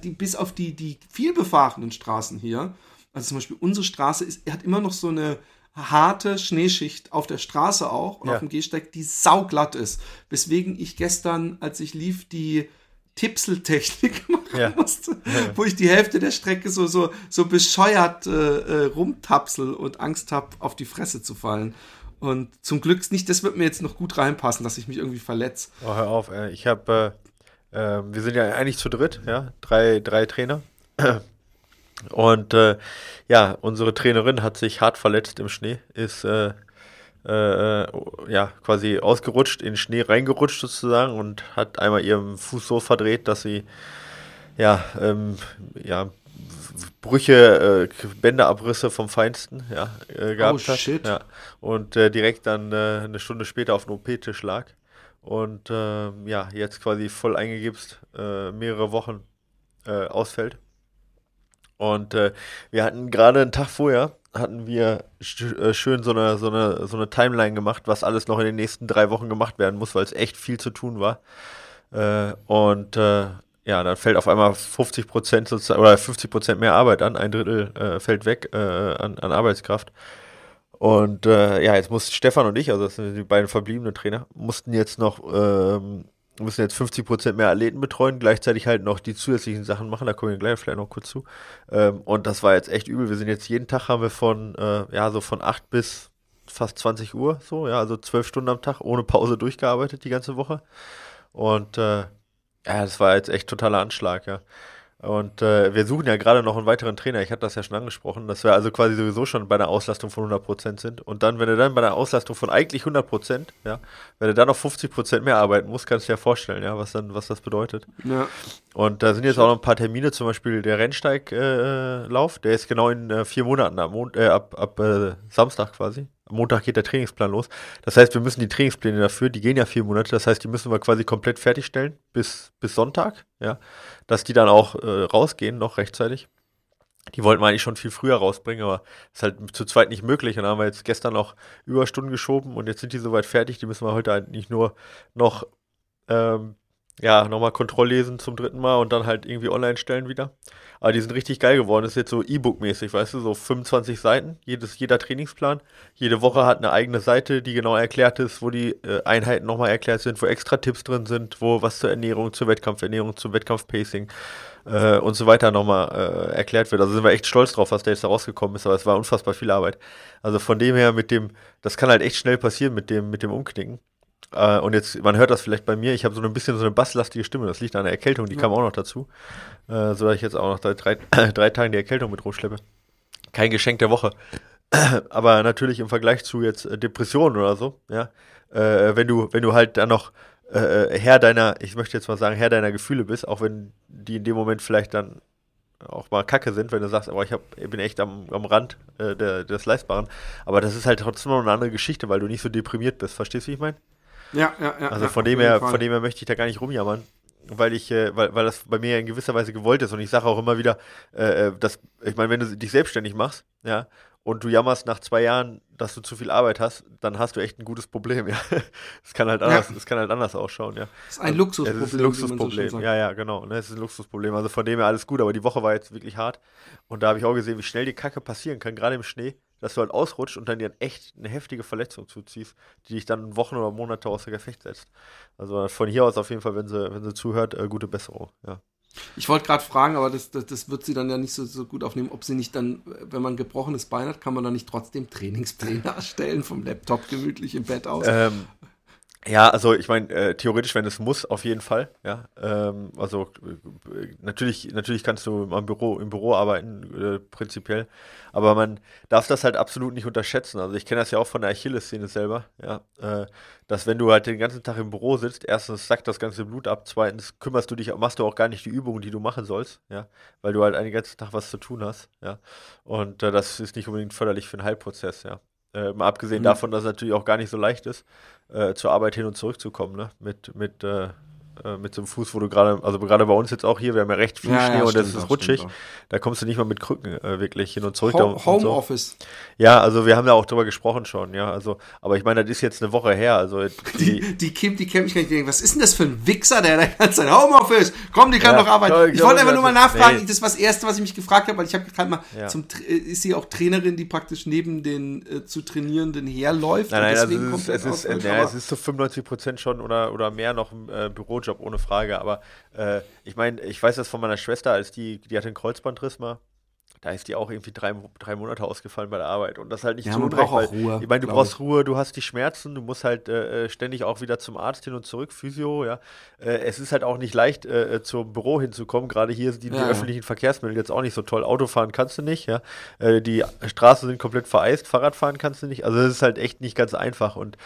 die bis auf die, die vielbefahrenen Straßen hier, also zum Beispiel unsere Straße ist, hat immer noch so eine harte Schneeschicht auf der Straße auch und Ja. auf dem Gehsteig, die sauglatt ist. Weswegen ich gestern, als ich lief, die Tipseltechnik <laughs> machen Ja. musste, wo ich die Hälfte der Strecke so, so, so bescheuert äh, äh, rumtapsel und Angst habe, auf die Fresse zu fallen. Und zum Glück nicht, das wird mir jetzt noch gut reinpassen, dass ich mich irgendwie verletze. Oh, hör auf, ey. ich habe, äh, äh, wir sind ja eigentlich zu dritt, ja, drei, drei Trainer. Und äh, ja, unsere Trainerin hat sich hart verletzt im Schnee, ist äh, äh, ja quasi ausgerutscht, in den Schnee reingerutscht sozusagen und hat einmal ihren Fuß so verdreht, dass sie ja, ähm, ja Brüche, äh, Bänderabrisse vom Feinsten ja, äh, gehabt Oh, hat. shit. Ja. Und äh, direkt dann äh, eine Stunde später auf dem OP-Tisch lag. Und ähm, ja, jetzt quasi voll eingegipst, äh, mehrere Wochen ausfällt. Und wir hatten gerade einen Tag vorher, hatten wir äh, schön so eine, so, eine, so eine Timeline gemacht, was alles noch in den nächsten drei Wochen gemacht werden muss, weil es echt viel zu tun war. Äh, und äh, ja, dann fällt auf einmal 50 Prozent oder 50 Prozent mehr Arbeit an, ein Drittel äh, fällt weg äh, an, an Arbeitskraft. Und ja, jetzt mussten Stefan und ich, also das sind die beiden verbliebenen Trainer, mussten jetzt noch, ähm, müssen jetzt 50 Prozent mehr Athleten betreuen, gleichzeitig halt noch die zusätzlichen Sachen machen, da kommen wir gleich vielleicht noch kurz zu. Ähm, und das war jetzt echt übel. Wir sind jetzt jeden Tag haben wir von, äh, ja, so von 8 bis fast 20 Uhr, so, ja, also 12 Stunden am Tag, ohne Pause durchgearbeitet die ganze Woche. Und äh, ja, das war jetzt echt totaler Anschlag, ja. Und äh, wir suchen ja gerade noch einen weiteren Trainer. Ich hatte das ja schon angesprochen, dass wir also quasi sowieso schon bei einer Auslastung von 100% sind. Und dann, wenn du dann bei einer Auslastung von eigentlich 100%, ja, wenn du dann noch 50% mehr arbeiten musst, kannst du dir ja vorstellen, ja, was dann, was das bedeutet. Ja. Und da sind jetzt auch noch ein paar Termine, zum Beispiel der Rennsteiglauf, äh, Lauf, der ist genau in äh, vier Monaten, ab, Mon äh, ab, ab äh, Samstag quasi. Montag geht der Trainingsplan los. Das heißt, wir müssen die Trainingspläne dafür, die gehen ja vier Monate, das heißt, die müssen wir quasi komplett fertigstellen bis, bis Sonntag, ja, dass die dann auch äh, rausgehen, noch rechtzeitig. Die wollten wir eigentlich schon viel früher rausbringen, aber ist halt zu zweit nicht möglich. Und dann haben wir jetzt gestern noch Überstunden geschoben und jetzt sind die soweit fertig. Die müssen wir heute eigentlich nur noch ähm, ja, nochmal Kontrolllesen zum dritten Mal und dann halt irgendwie online stellen wieder. Aber die sind richtig geil geworden. Das ist jetzt so E-Book-mäßig, weißt du, so 25 Seiten, jedes, jeder Trainingsplan. Jede Woche hat eine eigene Seite, die genau erklärt ist, wo die äh, Einheiten nochmal erklärt sind, wo extra Tipps drin sind, wo was zur Ernährung, zur Wettkampfernährung, zum Wettkampfpacing äh, und so weiter nochmal äh, erklärt wird. Also sind wir echt stolz drauf, was da jetzt rausgekommen ist, aber es war unfassbar viel Arbeit. Also von dem her mit dem, das kann halt echt schnell passieren mit dem, mit dem Umknicken. Äh, und jetzt, man hört das vielleicht bei mir, ich habe so ein bisschen so eine basslastige Stimme, das liegt an der Erkältung, die ja. kam auch noch dazu. Äh, so dass ich jetzt auch noch seit drei, <clears throat> drei Tagen die Erkältung mit rumschleppe. Kein Geschenk der Woche. <clears throat> Aber natürlich im Vergleich zu jetzt äh, Depressionen oder so, ja, äh, wenn du, wenn du halt dann noch äh, Herr deiner, ich möchte jetzt mal sagen, Herr deiner Gefühle bist, auch wenn die in dem Moment vielleicht dann auch mal kacke sind, wenn du sagst, aber ich, hab, ich bin echt am, am Rand äh, der, des Leistbaren. Aber das ist halt trotzdem noch eine andere Geschichte, weil du nicht so deprimiert bist. Verstehst du, wie ich meine? Ja, ja, ja. Also ja, von, dem her, von dem her möchte ich da gar nicht rumjammern, weil ich, äh, weil, weil das bei mir in gewisser Weise gewollt ist. Und ich sage auch immer wieder, äh, äh dass, ich meine, wenn du dich selbstständig machst, ja, und du jammerst nach zwei Jahren, dass du zu viel Arbeit hast, dann hast du echt ein gutes Problem, <laughs> ja. Es kann halt anders, es kann halt anders ausschauen, ja. Das ist ein Luxusproblem. Es ist ein Luxusproblem, so ja, ja, genau. Ne, es ist ein Luxusproblem. Also von dem her alles gut, aber die Woche war jetzt wirklich hart. Und da habe ich auch gesehen, wie schnell die Kacke passieren kann, gerade im Schnee, dass du halt ausrutscht und dann dir echt eine heftige Verletzung zuziehst, die dich dann Wochen oder Monate außer Gefecht setzt. Also von hier aus auf jeden Fall, wenn sie, wenn sie zuhört, äh, gute Besserung, ja. Ich wollte gerade fragen, aber das, das, das, wird sie dann ja nicht so, so gut aufnehmen, ob sie nicht dann, wenn man gebrochenes Bein hat, kann man dann nicht trotzdem Trainingspläne <laughs> erstellen vom Laptop gemütlich im Bett aus. Ähm, ja, also ich meine, äh, theoretisch, wenn es muss, auf jeden Fall. Ja, ähm, also äh, natürlich, natürlich kannst du im Büro, im Büro arbeiten, äh, prinzipiell, aber man darf das halt absolut nicht unterschätzen. Also ich kenne das ja auch von der Achilles-Szene selber, ja, äh, dass wenn du halt den ganzen Tag im Büro sitzt, erstens sackt das ganze Blut ab, zweitens kümmerst du dich, machst du auch gar nicht die Übungen, die du machen sollst, ja, weil du halt den ganzen Tag was zu tun hast, ja, und äh, das ist nicht unbedingt förderlich für den Heilprozess, ja. Äh, mal abgesehen mhm. davon, dass es natürlich auch gar nicht so leicht ist, äh, zur Arbeit hin und zurück zu kommen, ne? Mit, mit äh, äh, mit so einem Fuß, wo du gerade, also gerade bei uns jetzt auch hier, wir haben ja recht viel ja, Schnee ja, und das ist rutschig. Da kommst du nicht mal mit Krücken äh, wirklich hin und zurück. Ho Homeoffice. So. Ja, also wir haben ja auch drüber gesprochen schon, ja. Also, aber ich meine, das ist jetzt eine Woche her. Also die, die, die Kim, die kennt mich gar nicht. Was ist denn das für ein Wichser, der da ganz sein Homeoffice? Komm, die kann ja, doch arbeiten. Ich, ich wollte einfach nur mal nachfragen. Nee. Das ist das Erste, was ich mich gefragt habe, weil ich habe gerade mal zum äh, ist sie auch Trainerin, die praktisch neben den äh, zu trainierenden herläuft. Nein, nein, also es ist, es ist, äh, ja, es ist zu so 95 Prozent schon oder, oder mehr noch ein äh, Bürojob ohne Frage aber äh, ich meine, ich weiß das von meiner Schwester, als die, die hatte einen Kreuzbandriss mal. Da ist die auch irgendwie drei, drei Monate ausgefallen bei der Arbeit. Und das ist halt nicht ja, so man braucht auch Ruhe. Ich meine, du brauchst ich. Ruhe, du hast die Schmerzen, du musst halt äh, äh, ständig auch wieder zum Arzt hin und zurück, Physio, ja. Äh, es ist halt auch nicht leicht, äh, äh zum Büro hinzukommen. Gerade hier sind die, ja, die öffentlichen Verkehrsmittel jetzt auch nicht so toll. Autofahren kannst du nicht, ja. Äh, die Straßen sind komplett vereist, Fahrradfahren kannst du nicht. Also es ist halt echt nicht ganz einfach. Und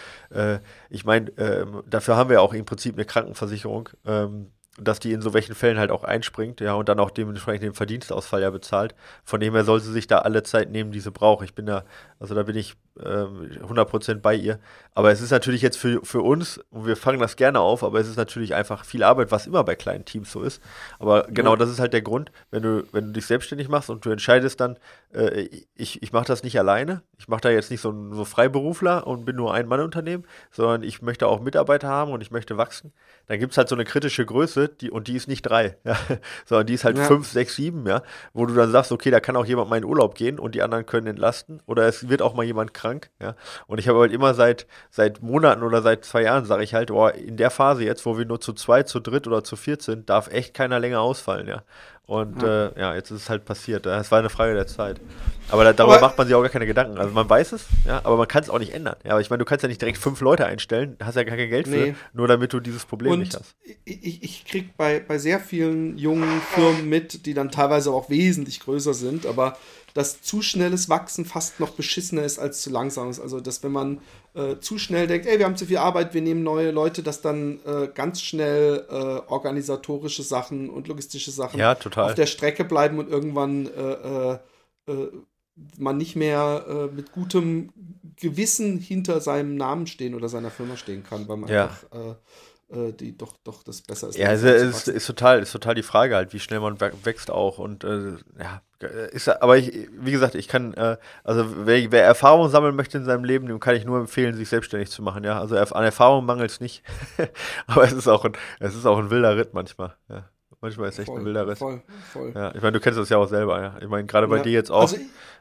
ich meine, ähm, dafür haben wir auch im Prinzip eine Krankenversicherung. Ähm, dass die in so welchen Fällen halt auch einspringt, ja, und dann auch dementsprechend den Verdienstausfall ja bezahlt. Von dem her soll sie sich da alle Zeit nehmen, die sie braucht. Ich bin da, also da bin ich 100% bei ihr. Aber es ist natürlich jetzt für, für uns, und wir fangen das gerne auf, aber es ist natürlich einfach viel Arbeit, was immer bei kleinen Teams so ist. Aber genau ja. das ist halt der Grund, wenn du, wenn du dich selbstständig machst und du entscheidest dann, äh, ich, ich mache das nicht alleine, ich mache da jetzt nicht so ein so Freiberufler und bin nur ein Mann-Unternehmen, sondern ich möchte auch Mitarbeiter haben und ich möchte wachsen, dann gibt es halt so eine kritische Größe, die, und die ist nicht drei, <laughs> ja, sondern die ist halt ja. fünf, sechs, sieben, ja, wo du dann sagst, okay, da kann auch jemand mal in Urlaub gehen und die anderen können entlasten oder es wird auch mal jemand krank, ja. Und ich habe halt immer seit, seit Monaten oder seit zwei Jahren sage ich halt, oh, in der Phase jetzt, wo wir nur zu zwei, zu dritt oder zu viert sind, darf echt keiner länger ausfallen, ja. Und ja. Äh, ja, jetzt ist es halt passiert. Es war eine Frage der Zeit. Aber da, darüber aber, macht man sich auch gar keine Gedanken. Also man weiß es, ja, aber man kann es auch nicht ändern. Ja, aber ich meine, du kannst ja nicht direkt fünf Leute einstellen, hast ja gar kein Geld nee. für, nur damit du dieses Problem und nicht hast. Ich, ich krieg bei, bei sehr vielen jungen Firmen mit, die dann teilweise auch wesentlich größer sind, aber dass zu schnelles Wachsen fast noch beschissener ist als zu langsames. Also, dass wenn man äh, zu schnell denkt, ey, wir haben zu viel Arbeit, wir nehmen neue Leute, dass dann äh, ganz schnell äh, organisatorische Sachen und logistische Sachen ja, auf der Strecke bleiben und irgendwann äh, äh, man nicht mehr mit gutem Gewissen hinter seinem Namen stehen oder seiner Firma stehen kann, weil man ja. einfach die doch, doch das besser ist. Ja, also ist, ist, total, ist total die Frage halt, wie schnell man wächst auch. Und äh, ja, ist, aber ich, wie gesagt, ich kann, äh, also wer, wer Erfahrung sammeln möchte in seinem Leben, dem kann ich nur empfehlen, sich selbstständig zu machen, ja. Also an Erfahrung mangelt es nicht. <laughs> aber es ist auch ein, es ist auch ein wilder Ritt manchmal, ja. Manchmal ist echt voll, ein wilder Ritt. Voll, voll. Ja, ich meine, du kennst das ja auch selber, ja. Ich meine, gerade bei ja, dir jetzt auch. Also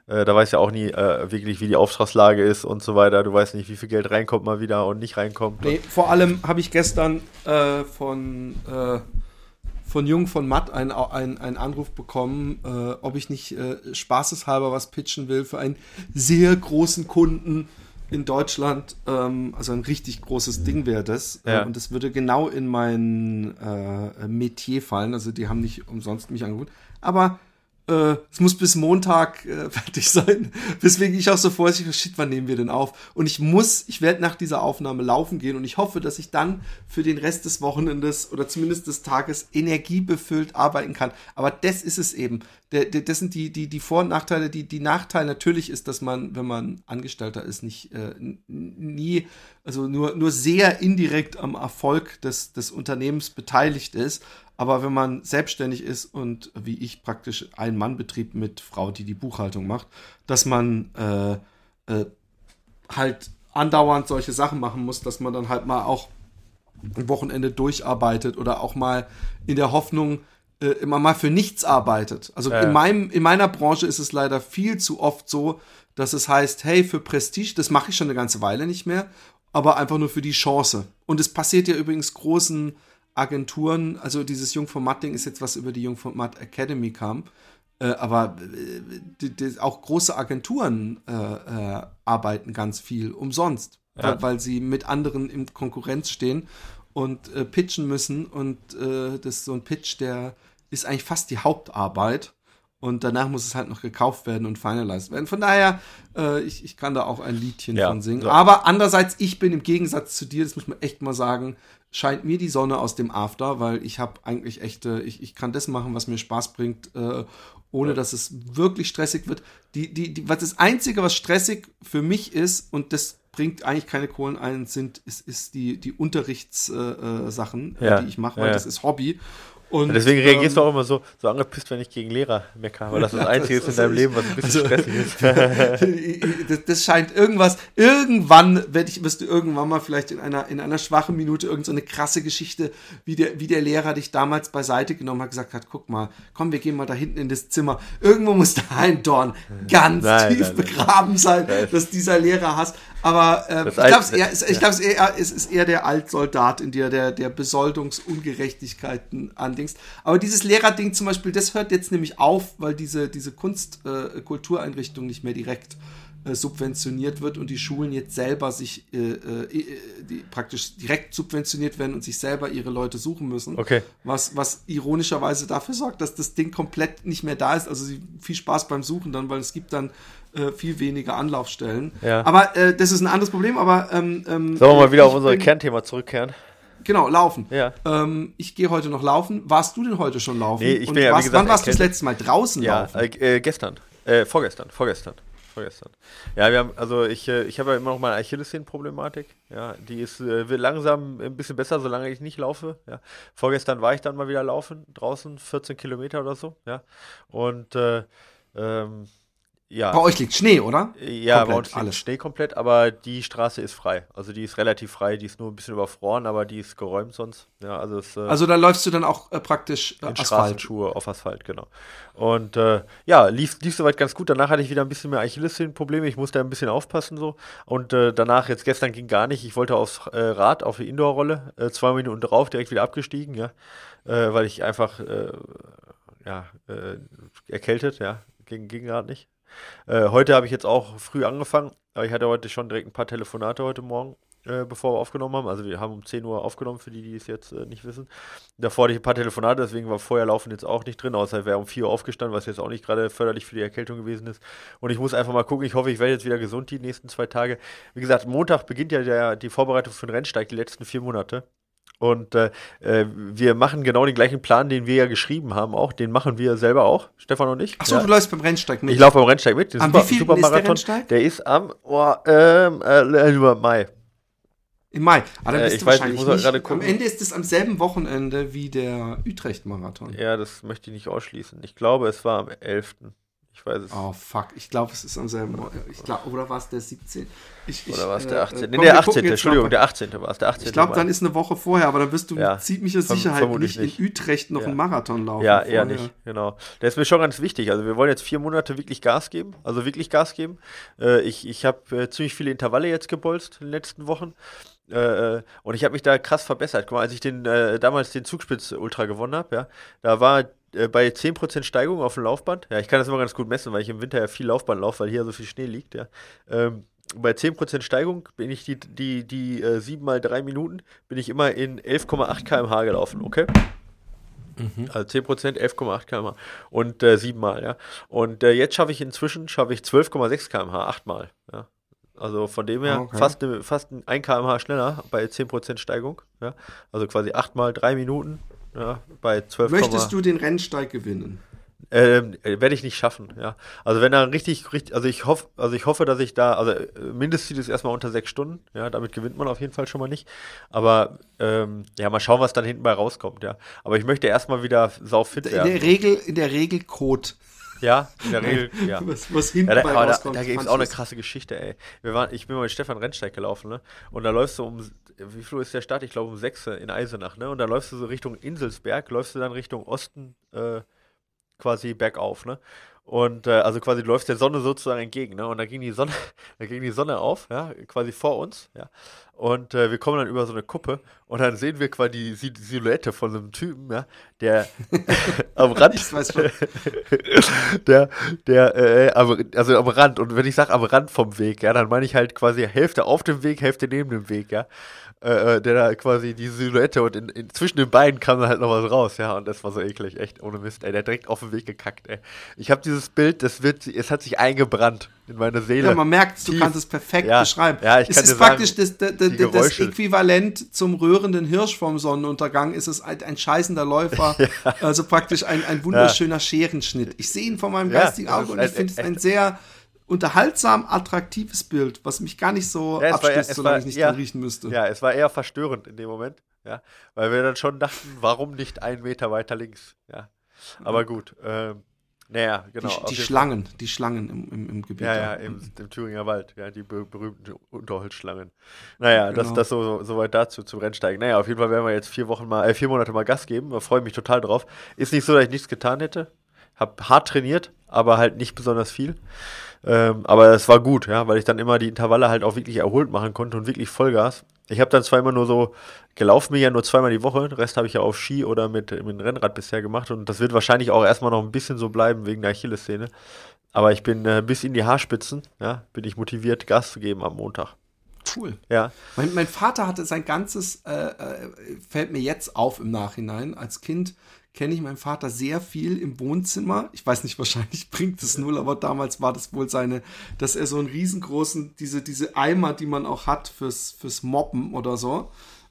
äh, da weißt ja auch nie äh, wirklich, wie die Auftragslage ist und so weiter. Du weißt nicht, wie viel Geld reinkommt mal wieder und nicht reinkommt. Nee, vor allem habe ich gestern äh, von, äh, von Jung von Matt einen ein Anruf bekommen, äh, ob ich nicht äh, spaßeshalber was pitchen will für einen sehr großen Kunden in Deutschland, ähm, also ein richtig großes Ding wäre das. Äh, Ja. und das würde genau in mein äh, Metier fallen. Also die haben nicht umsonst mich angerufen. Aber äh, es muss bis Montag äh, <laughs> fertig sein. Weswegen ich auch so vorsichtig war, shit, wann nehmen wir denn auf? Und ich muss, ich werde nach dieser Aufnahme laufen gehen und ich hoffe, dass ich dann für den Rest des Wochenendes oder zumindest des Tages energiebefüllt arbeiten kann. Aber das ist es eben. Der, der, das sind die, die, die Vor- und Nachteile. Die, die Nachteil natürlich ist, dass man, wenn man Angestellter ist, nicht äh, nie, also nur, nur sehr indirekt am Erfolg des, des Unternehmens beteiligt ist. Aber wenn man selbstständig ist und wie ich praktisch ein Mannbetrieb mit Frau, die die Buchhaltung macht, dass man äh, äh, halt andauernd solche Sachen machen muss, dass man dann halt mal auch ein Wochenende durcharbeitet oder auch mal in der Hoffnung äh, immer mal für nichts arbeitet. Also in meinem in meiner Branche ist es leider viel zu oft so, dass es heißt, hey, für Prestige, das mache ich schon eine ganze Weile nicht mehr, aber einfach nur für die Chance. Und es passiert ja übrigens großen Agenturen, also dieses Jungformat-Ding ist jetzt was über die Jungformat Academy kam, äh, aber äh, die, die, auch große Agenturen äh, äh, arbeiten ganz viel umsonst, Ja. weil, weil sie mit anderen in Konkurrenz stehen und äh, pitchen müssen und äh, das ist so ein Pitch, der ist eigentlich fast die Hauptarbeit und danach muss es halt noch gekauft werden und finalized werden. Von daher, äh, ich, ich kann da auch ein Liedchen Ja, von singen. so. Aber andererseits, ich bin im Gegensatz zu dir, das muss man echt mal sagen, scheint mir die Sonne aus dem After, weil ich habe eigentlich echte, ich, ich kann das machen, was mir Spaß bringt, äh, ohne dass es wirklich stressig wird. Die, die, die, was das Einzige, was stressig für mich ist, und das bringt eigentlich keine Kohlen ein, sind, ist, ist die, die Unterrichtssachen, äh, äh, Ja, die ich mache, ja, weil ja. das ist Hobby. Und, Deswegen reagierst ähm, du auch immer so, so angepisst, wenn ich gegen Lehrer meckere, weil das das <laughs> Ja, Einzige das ist in ist- deinem Leben, was ein bisschen also- stressig ist. <laughs> das, das scheint irgendwas, irgendwann werd ich, wirst du irgendwann mal vielleicht in einer, in einer schwachen Minute irgend so eine krasse Geschichte, wie der, wie der Lehrer dich damals beiseite genommen hat, gesagt hat, guck mal, komm, wir gehen mal da hinten in das Zimmer. Irgendwo muss da ein Dorn ganz Nein, tief nein, nein. begraben sein, Das- dass dieser Lehrer hasst. Aber Das ich glaube, ich glaub, eher- es ist eher der Altsoldat in dir, der, der Besoldungsungerechtigkeiten andingst. Aber dieses Lehrerding zum Beispiel, das hört jetzt nämlich auf, weil diese, diese Kunst, äh, nicht mehr direkt äh, subventioniert wird und die Schulen jetzt selber sich äh, äh, die praktisch direkt subventioniert werden und sich selber ihre Leute suchen müssen. Okay. Was, was ironischerweise dafür sorgt, dass das Ding komplett nicht mehr da ist. Also sie, viel Spaß beim Suchen dann, weil es gibt dann äh, viel weniger Anlaufstellen. Ja. Aber äh, das ist ein anderes Problem, aber ähm, ähm, Sollen wir mal wieder ich auf unser bin- Kernthema zurückkehren? Genau, laufen. Ja. Ähm, ich gehe heute noch laufen. Warst du denn heute schon laufen? Nee, ich Und bin ja, wie warst, gesagt, wann warst du das letzte Mal draußen Ja, laufen? äh, äh, gestern. Äh, vorgestern, vorgestern. Vorgestern. Ja, wir haben, also ich, äh, ich habe ja immer noch meine Achillessehnenproblematik. Ja, die ist, äh, wird langsam ein bisschen besser, solange ich nicht laufe. Ja. Vorgestern war ich dann mal wieder laufen, draußen, 14 Kilometer oder so. Ja. Und äh, ähm, ja. Bei euch liegt Schnee, oder? Ja, Komplett, bei uns liegt alles. Schnee komplett, aber die Straße ist frei. Also die ist relativ frei, die ist nur ein bisschen überfroren, aber die ist geräumt sonst. Ja, also es, äh, Also da läufst du dann auch äh, praktisch äh, in Asphalt. Straßenschuhe auf Asphalt, genau. Und äh, ja, lief, lief soweit ganz gut. Danach hatte ich wieder ein bisschen mehr Achillessehnenprobleme. Ich musste ein bisschen aufpassen so. Und äh, danach, jetzt gestern ging gar nicht. Ich wollte aufs äh, Rad, auf die Indoor-Rolle, äh, zwei Minuten drauf, direkt wieder abgestiegen, ja. Äh, weil ich einfach, äh, ja, äh, erkältet, ja, ging, ging gerade nicht. Äh, heute habe ich jetzt auch früh angefangen, aber ich hatte heute schon direkt ein paar Telefonate heute Morgen, äh, bevor wir aufgenommen haben. Also wir haben um 10 Uhr aufgenommen, für die, die es jetzt äh, nicht wissen. Davor hatte ich ein paar Telefonate, deswegen war vorher Laufen jetzt auch nicht drin, außer ich wäre um 4 Uhr aufgestanden, was jetzt auch nicht gerade förderlich für die Erkältung gewesen ist. Und ich muss einfach mal gucken, ich hoffe, ich werde jetzt wieder gesund die nächsten zwei Tage. Wie gesagt, Montag beginnt ja der, die Vorbereitung für den Rennsteig, die letzten vier Monate. Und äh, äh, wir machen genau den gleichen Plan, den wir ja geschrieben haben, auch. Den machen wir selber auch, Stefan und ich. Achso, ja. du läufst beim Rennsteig mit. Ich laufe beim Rennsteig mit. den Am Super- wievielten ist der Supermarathon. Rennsteig? Der ist am oh, ähm, äh, über Mai. Im Mai. Aber dann Äh, bist ich du weiß, ich wahrscheinlich muss halt nicht. Am. Ende ist es am selben Wochenende wie der Utrecht-Marathon. Ja, das möchte ich nicht ausschließen. Ich glaube, es war am 11. Ich weiß es. Oh fuck, ich glaube, es ist am selben ich glaub, Oder war es der 17? Ich, ich, Oder war es äh, der äh, 18.? komm, nee, der gucken 18. jetzt Entschuldigung, der 18. war es. Der 18. Ich glaube, dann ist eine Woche vorher, aber dann wirst du Ja, ziemlicher verm- Sicherheit vermutlich nicht in Utrecht noch Ja. einen Marathon laufen. Ja, eher vorher. nicht, genau. Der ist mir schon ganz wichtig. Also wir wollen jetzt vier Monate wirklich Gas geben, also wirklich Gas geben. Äh, ich ich habe äh, ziemlich viele Intervalle jetzt gebolzt in den letzten Wochen. Äh, äh, und ich habe mich da krass verbessert. Guck mal, als ich den äh, damals den Zugspitz Ultra gewonnen habe, ja, da war äh, bei 10% Steigung auf dem Laufband. Ja, ich kann das immer ganz gut messen, weil ich im Winter ja viel Laufband laufe, weil hier so viel Schnee liegt, ja. Ähm, bei 10% Steigung bin ich die, die, die äh, 7 mal 3 Minuten, bin ich immer in 11,8 km/h gelaufen, okay? Mhm. Also 10%, 11,8 km/h und äh, 7 mal, ja. Und äh, jetzt schaffe ich inzwischen, schaffe ich 12,6 km/h, 8 mal, ja. Also von dem her okay. fast, eine, fast ein km/h schneller bei 10% Steigung, ja. Also quasi 8 mal 3 Minuten, ja, bei 12, Möchtest du den Rennsteig gewinnen? Ähm, äh, werde ich nicht schaffen, ja. Also wenn er richtig, richtig, also ich hoffe, also ich hoffe, dass ich da, also äh, Mindestziel ist erstmal unter sechs Stunden, ja, damit gewinnt man auf jeden Fall schon mal nicht. Aber ähm, ja, mal schauen, was dann hinten bei rauskommt, ja. Aber ich möchte erstmal wieder saufit werden. In der Regel, in der Regel Code. Ja, in der Regel, <laughs> ja. Was, was hinten ja, da, bei rauskommt. Da, da gibt es auch eine krasse Geschichte, ey. Wir waren, ich bin mal mit Stefan Rennsteig gelaufen, ne? Und da läufst du um, wie viel ist der Start? Ich glaube um sechs in Eisenach, ne? Und da läufst du so Richtung Inselsberg, läufst du dann Richtung Osten, äh, quasi bergauf, ne? Und äh, also quasi du läufst der Sonne sozusagen entgegen, ne? Und da ging die Sonne, <laughs> da ging die Sonne auf, ja, quasi vor uns, ja. Und äh, wir kommen dann über so eine Kuppe und dann sehen wir quasi die Silhouette von so einem Typen, ja, der <laughs> am Rand. Ich weiß schon. <laughs> der, der, äh, also am Rand. Und wenn ich sage am Rand vom Weg, ja, dann meine ich halt quasi Hälfte auf dem Weg, Hälfte neben dem Weg, ja. Äh, äh, der da quasi die Silhouette und in, in, zwischen den Beinen kam dann halt noch was raus, ja, und das war so eklig, echt ohne Mist, ey, der direkt auf den Weg gekackt, ey. Ich habe dieses Bild, das wird, es hat sich eingebrannt in meine Seele. Ja, man merkt, du kannst es perfekt ja, beschreiben. Ja, ich es kann ist praktisch sagen, das, das, das, das, Äquivalent zum röhrenden Hirsch vom Sonnenuntergang, ist es ein, ein scheißender Läufer, <laughs> ja. also praktisch ein, ein wunderschöner. Scherenschnitt. Ich sehe ihn vor meinem geistigen Auge und ich finde es ein sehr unterhaltsam attraktives Bild, was mich gar nicht so ja, abstößt, eher, solange ich nicht dran riechen müsste. Ja, es war eher verstörend in dem Moment, ja, weil wir dann schon dachten, warum nicht einen Meter weiter links, ja. Aber gut, ähm, naja, genau. Die, die Schlangen, die Schlangen im, im, im Gebiet. Ja, ja, im, im, Thüringer Wald, ja, die berühmten Unterholzschlangen. Naja, genau. das, das so, soweit dazu zum Rennsteigen. Naja, auf jeden Fall werden wir jetzt vier Wochen mal, äh, vier Monate mal Gas geben. Da freue mich total drauf. Ist nicht so, dass ich nichts getan hätte. Hab hart trainiert, aber halt nicht besonders viel. Ähm, aber es war gut, ja, weil ich dann immer die Intervalle halt auch wirklich erholt machen konnte und wirklich Vollgas. Ich habe dann zwar immer nur so gelaufen, mir ja nur zweimal die Woche. Den Rest habe ich ja auf Ski oder mit, mit dem Rennrad bisher gemacht. Und das wird wahrscheinlich auch erstmal noch ein bisschen so bleiben wegen der Achillessehne. Aber ich bin äh, bis in die Haarspitzen, ja, bin ich motiviert, Gas zu geben am Montag. Cool. Ja. Mein, mein Vater hatte sein ganzes, äh, äh, fällt mir jetzt auf im Nachhinein, als Kind kenne ich meinen Vater sehr viel im Wohnzimmer. Ich weiß nicht, <laughs> wahrscheinlich bringt es null, aber damals war das wohl seine, dass er so einen riesengroßen, diese, diese Eimer, die man auch hat fürs, fürs Moppen oder so,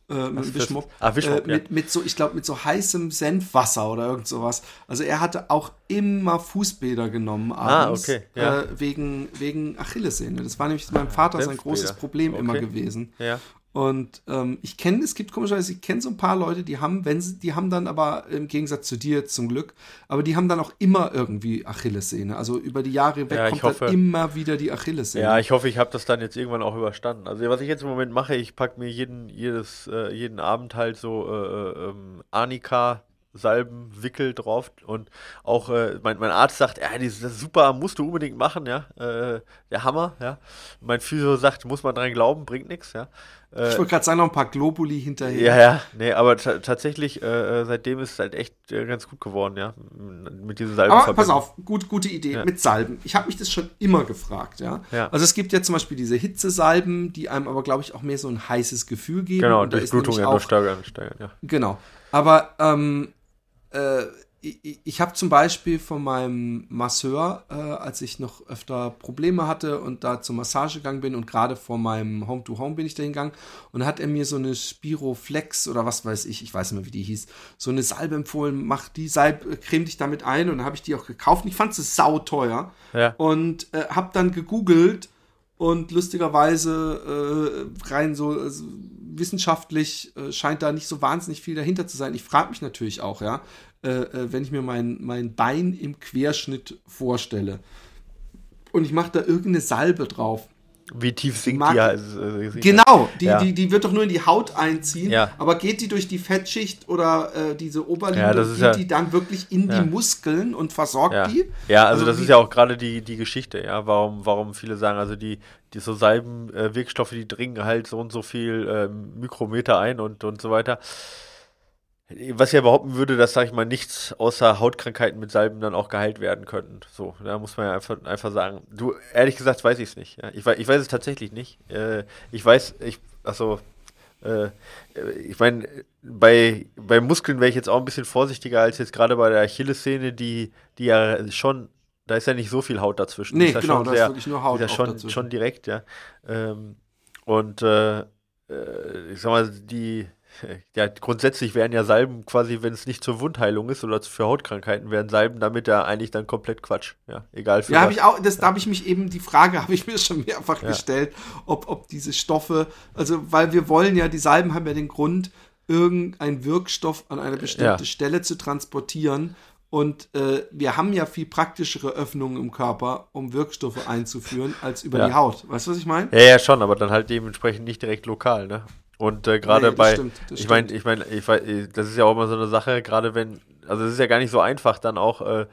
äh, mit, Wischmopp, ah, Wischmopp, äh, mit, mit, so, ich glaube, mit so heißem Senfwasser oder irgend sowas. Also er hatte auch immer Fußbäder genommen ah, abends, ah, okay, ja. äh, wegen, wegen Achillessehne. Das war nämlich meinem Vater sein großes Problem okay. immer gewesen. Ja. Und ähm, ich kenne, es gibt komischerweise, ich kenne so ein paar Leute, die haben, wenn sie, die haben dann aber im Gegensatz zu dir zum Glück, aber die haben dann auch immer irgendwie Achillessehne. Also über die Jahre weg ja, kommt hoffe, dann immer wieder die Achillessehne. Ja, ich hoffe, ich habe das dann jetzt irgendwann auch überstanden. Also was ich jetzt im Moment mache, ich packe mir jeden, jedes, äh, jeden Abend halt so äh, äh ähm, Arnika Salbenwickel drauf und auch äh, mein, mein Arzt sagt, ja, das ist super, musst du unbedingt machen, ja, äh, der Hammer, ja. Mein Physio sagt, muss man dran glauben, bringt nichts, ja. Äh, ich wollte gerade sagen, noch ein paar Globuli hinterher. Ja, ja, nee, aber tatsächlich, äh, seitdem ist es halt echt äh, ganz gut geworden, ja, mit diesen Salben. Aber pass auf, gut, gute Idee, ja. mit Salben. Ich habe mich das schon immer gefragt, ja? ja. Also es gibt ja zum Beispiel diese Hitzesalben, die einem aber, glaube ich, auch mehr so ein heißes Gefühl geben. Genau, und Durchblutung ja noch steigern, steigern, ja. Genau, aber ähm, äh, ich, ich habe zum Beispiel von meinem Masseur, äh, als ich noch öfter Probleme hatte und da zur Massage gegangen bin und gerade vor meinem Home-to-Home -Home bin ich da hingegangen und hat er mir so eine Spiroflex oder was weiß ich, ich weiß nicht mehr, wie die hieß, so eine Salbe empfohlen, mach die Salbe, creme dich damit ein und dann habe ich die auch gekauft und ich fand es sauteuer ja. und äh, habe dann gegoogelt und lustigerweise äh, rein so also wissenschaftlich äh, scheint da nicht so wahnsinnig viel dahinter zu sein. Ich frage mich natürlich auch, ja, äh, äh, wenn ich mir mein, mein Bein im Querschnitt vorstelle und ich mache da irgendeine Salbe drauf. Wie tief sinkt Mag, die? Also, äh, genau, die, ja. die, die wird doch nur in die Haut einziehen, ja. aber geht die durch die Fettschicht oder äh, diese Oberlinie, ja, geht ja, die dann wirklich in die Muskeln und versorgt die? Ja, also, also das ist ja auch gerade die, die Geschichte, ja, warum, warum viele sagen, also die, die so Salbenwirkstoffe, äh, die dringen halt so und so viel äh, Mikrometer ein und, und so weiter. Was ja behaupten würde, dass, sag ich mal, nichts außer Hautkrankheiten mit Salben dann auch geheilt werden könnten. So, da muss man ja einfach, einfach sagen. Du, ehrlich gesagt, weiß ich es nicht. Ja. Ich, ich weiß es tatsächlich nicht. Äh, ich weiß, ich, achso, äh, ich meine, bei, bei Muskeln wäre ich jetzt auch ein bisschen vorsichtiger als jetzt gerade bei der Achillessehne, die, die ja schon, da ist ja nicht so viel Haut dazwischen. Nee, ist genau, schon da sehr, ist wirklich nur Haut ist ja schon, dazwischen. schon direkt, ja. Ähm, und äh, äh, ich sag mal, die, <laughs> ja, grundsätzlich wären ja Salben quasi, wenn es nicht zur Wundheilung ist oder für Hautkrankheiten, wären Salben damit ja eigentlich dann komplett Quatsch. Ja, egal für Ja, habe ich auch, das, da habe ich mich eben, die Frage habe ich mir schon mehrfach Ja. gestellt, ob, ob diese Stoffe, also weil wir wollen ja, die Salben haben ja den Grund, irgendeinen Wirkstoff an eine bestimmte Ja. Stelle zu transportieren. Und äh, wir haben ja viel praktischere Öffnungen im Körper, um Wirkstoffe einzuführen, als über Ja. die Haut. Weißt du, was ich meine? Ja, ja, schon, aber dann halt dementsprechend nicht direkt lokal, ne? Und äh, gerade Nee, bei, stimmt, ich meine, ich meine, ich weiß, das ist ja auch immer so eine Sache, gerade wenn, also es ist ja gar nicht so einfach, dann auch äh,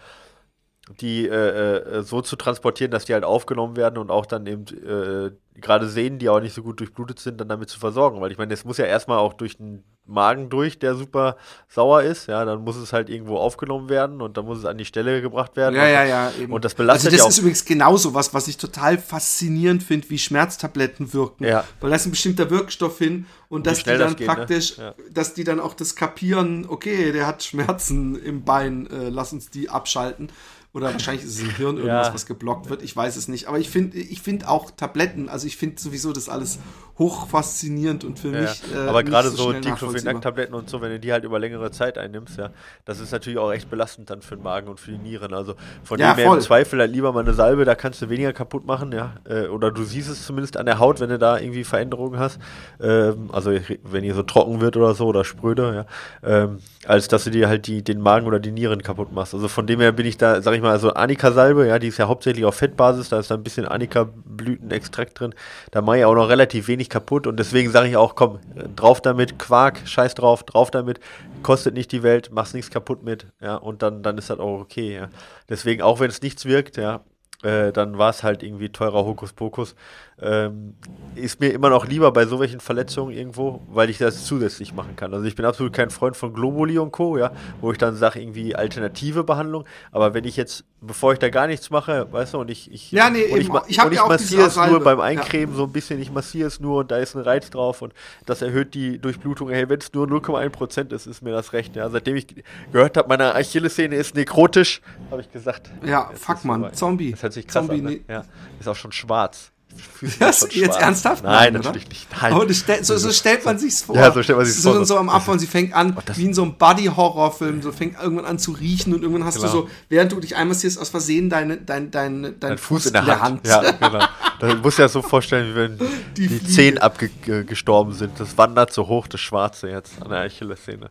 die äh, äh, so zu transportieren, dass die halt aufgenommen werden und auch dann eben äh, gerade Sehnen, die auch nicht so gut durchblutet sind, dann damit zu versorgen. Weil ich meine, es muss ja erstmal auch durch den Magen durch, der super sauer ist, ja, dann muss es halt irgendwo aufgenommen werden und dann muss es an die Stelle gebracht werden. Ja, und, ja, ja. Eben. Und das belastet also das ja ist übrigens genauso was, was ich total faszinierend finde, wie Schmerztabletten wirken. Ja. Weil da ist ein bestimmter Wirkstoff hin und dass die dann geht, ne? praktisch, Ja. dass die dann auch das kapieren, okay, der hat Schmerzen im Bein, äh, lass uns die abschalten. Oder <laughs> wahrscheinlich ist es im Hirn irgendwas, Ja. was geblockt wird. Ich weiß es nicht. Aber ich finde ich finde auch Tabletten, also ich finde sowieso das alles hoch faszinierend und für Ja, mich. äh, aber gerade so nachvollziehbar. Diclofenac-Tabletten und so, wenn du die halt über längere Zeit einnimmst, ja, das ist natürlich auch echt belastend dann für den Magen und für die Nieren. Also von Ja, dem her voll. im Zweifel halt lieber mal eine Salbe, da kannst du weniger kaputt machen, ja. Äh, oder du siehst es zumindest an der Haut, wenn du da irgendwie Veränderungen hast. Ähm, also wenn ihr so trocken wird oder so oder spröde, ja. Ähm, als dass du dir halt die, den Magen oder die Nieren kaputt machst. Also von dem her bin ich da, sag ich mal, also Anika-Salbe, ja, die ist ja hauptsächlich auf Fettbasis, da ist da ein bisschen Anika-Blütenextrakt drin. Da mache ich auch noch relativ wenig kaputt und deswegen sage ich auch, komm, drauf damit, Quark, scheiß drauf, drauf damit, kostet nicht die Welt, machst nichts kaputt mit, ja, und dann, dann ist das auch okay, ja. Deswegen, auch wenn es nichts wirkt, ja, äh, dann war es halt irgendwie teurer Hokuspokus. Ähm, ist mir immer noch lieber bei so welchen Verletzungen irgendwo, weil ich das zusätzlich machen kann. Also ich bin absolut kein Freund von Globuli und Co., ja, wo ich dann sage, irgendwie alternative Behandlung. Aber wenn ich jetzt, bevor ich da gar nichts mache, weißt du, und ich, ich, Ja, nee, und ich, ma- Ich und ich ja massiere es nur beim Ja. Eincremen so ein bisschen, ich massiere es nur und da ist ein Reiz drauf und das erhöht die Durchblutung. Hey, wenn es nur 0,1% ist, ist mir das recht. Ja, seitdem ich gehört habe, meine Achillessehne ist nekrotisch, habe ich gesagt. Ja, fuck man. Zombie. Das hört sich krass Zombie, an. Ne? Ja, ist auch schon schwarz. Das jetzt schwarz. ernsthaft? Nein, Nein, natürlich nicht. Nein. Aber stell, so, so stellt man sich's vor. Ja, so stellt man sich's so, vor. So am Anfang, sie fängt an, das- wie in so einem Buddy-Horrorfilm, so fängt irgendwann an zu riechen und irgendwann hast Genau. du so, während du dich einmal siehst, aus Versehen deine, dein, dein, dein, Dein Fuß in der Hand. Ja, genau. Das muss ja so vorstellen, wie wenn <laughs> Die die. Zehen abgestorben sind. Das wandert so hoch, das Schwarze jetzt an der Achillessehne.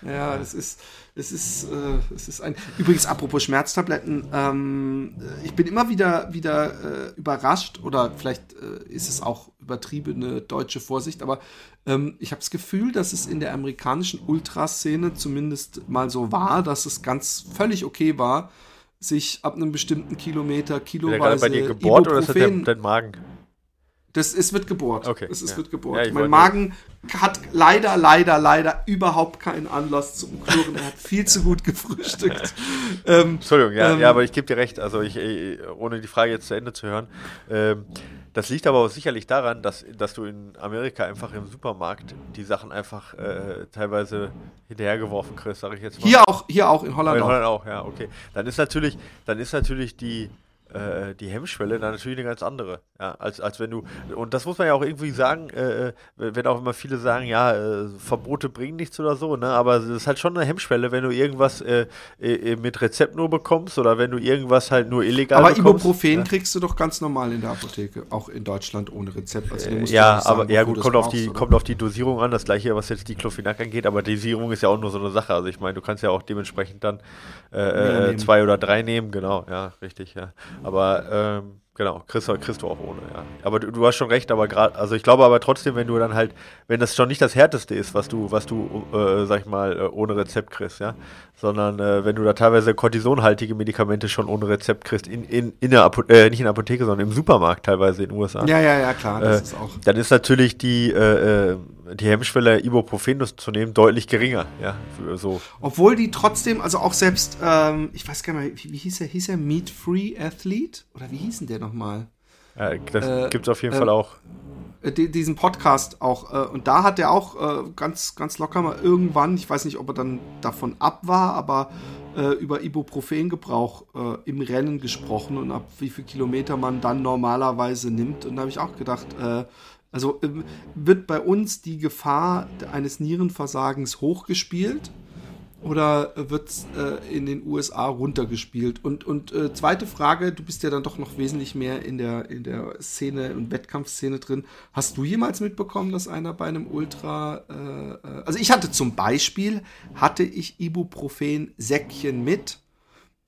Ja, das ist, das ist, äh, das ist ein. Übrigens, apropos Schmerztabletten, ähm, ich bin immer wieder, wieder äh, überrascht, oder vielleicht äh, ist es auch übertriebene deutsche Vorsicht, aber ähm, ich habe das Gefühl, dass es in der amerikanischen Ultraszene zumindest mal so war, dass es ganz völlig okay war, sich ab einem bestimmten Kilometer, Wird der gerade kiloweise bei dir gebohrt oder ist das der, Ibuprofen- dein Magen? Das, es wird gebohrt. Okay, Es ist, ja. wird gebohrt. Ja, mein Magen hat leider, leider, leider überhaupt keinen Anlass zum Knurren. Er hat viel zu gut gefrühstückt. <laughs> ähm, Entschuldigung, ja, Ähm, ja, aber ich gebe dir recht, also ich, ohne die Frage jetzt zu Ende zu hören. Ähm, das liegt aber auch sicherlich daran, dass, dass du in Amerika einfach im Supermarkt die Sachen einfach äh, teilweise hinterhergeworfen kriegst, sage ich jetzt mal. hier auch, hier auch in Holland. in auch. Holland auch, ja, okay. Dann ist natürlich, dann ist natürlich die, äh, die Hemmschwelle dann natürlich eine ganz andere. Ja, als, als wenn du, und das muss man ja auch irgendwie sagen, äh, äh, wenn auch immer viele sagen, ja, äh, Verbote bringen nichts oder so, ne? Aber es ist halt schon eine Hemmschwelle, wenn du irgendwas äh, äh, mit Rezept nur bekommst oder wenn du irgendwas halt nur illegal Aber bekommst. Ibuprofen ja. kriegst du doch ganz normal in der Apotheke, auch in Deutschland ohne Rezept. Also Ja, sagen, aber ja gut, kommt auf, die, oder? kommt auf die Dosierung an, das gleiche, was jetzt die Clofenac angeht, aber Dosierung ist ja auch nur so eine Sache. Also ich meine, du kannst ja auch dementsprechend dann äh, äh, zwei oder drei nehmen, genau, ja, richtig, ja. Aber ähm, Genau, kriegst, kriegst du auch ohne, ja. Aber du, du hast schon recht, aber gerade, also ich glaube aber trotzdem, wenn du dann halt, wenn das schon nicht das Härteste ist, was du, was du, äh, sag ich mal, äh, ohne Rezept kriegst, ja, sondern äh, wenn du da teilweise kortisonhaltige Medikamente schon ohne Rezept kriegst, in, in, in der Apo äh, nicht in der Apotheke, sondern im Supermarkt teilweise in den USA. Ja, ja, ja, klar, das äh, ist auch. Dann ist natürlich die, äh, die Hemmschwelle, Ibuprofen zu nehmen, deutlich geringer, ja, so. Obwohl die trotzdem, also auch selbst, ähm, ich weiß gar nicht mehr, wie, wie hieß er, hieß er Meat Free Athlete? Oder wie hieß denn der nochmal? Ja, das äh, gibt es auf jeden Fall ähm, auch. Äh, diesen Podcast auch. Äh, und da hat er auch äh, ganz, ganz locker mal irgendwann, ich weiß nicht, ob er dann davon ab war, aber über Ibuprofengebrauch im Rennen gesprochen und ab wie viel Kilometer man dann normalerweise nimmt. Und da habe ich auch gedacht, also wird bei uns die Gefahr eines Nierenversagens hochgespielt? Oder wird es äh, in den USA runtergespielt? Und, und äh, zweite Frage, du bist ja dann doch noch wesentlich mehr in der, in der Szene und Wettkampfszene drin. Hast du jemals mitbekommen, dass einer bei einem Ultra, äh, äh also ich hatte zum Beispiel, hatte ich Ibuprofen-Säckchen mit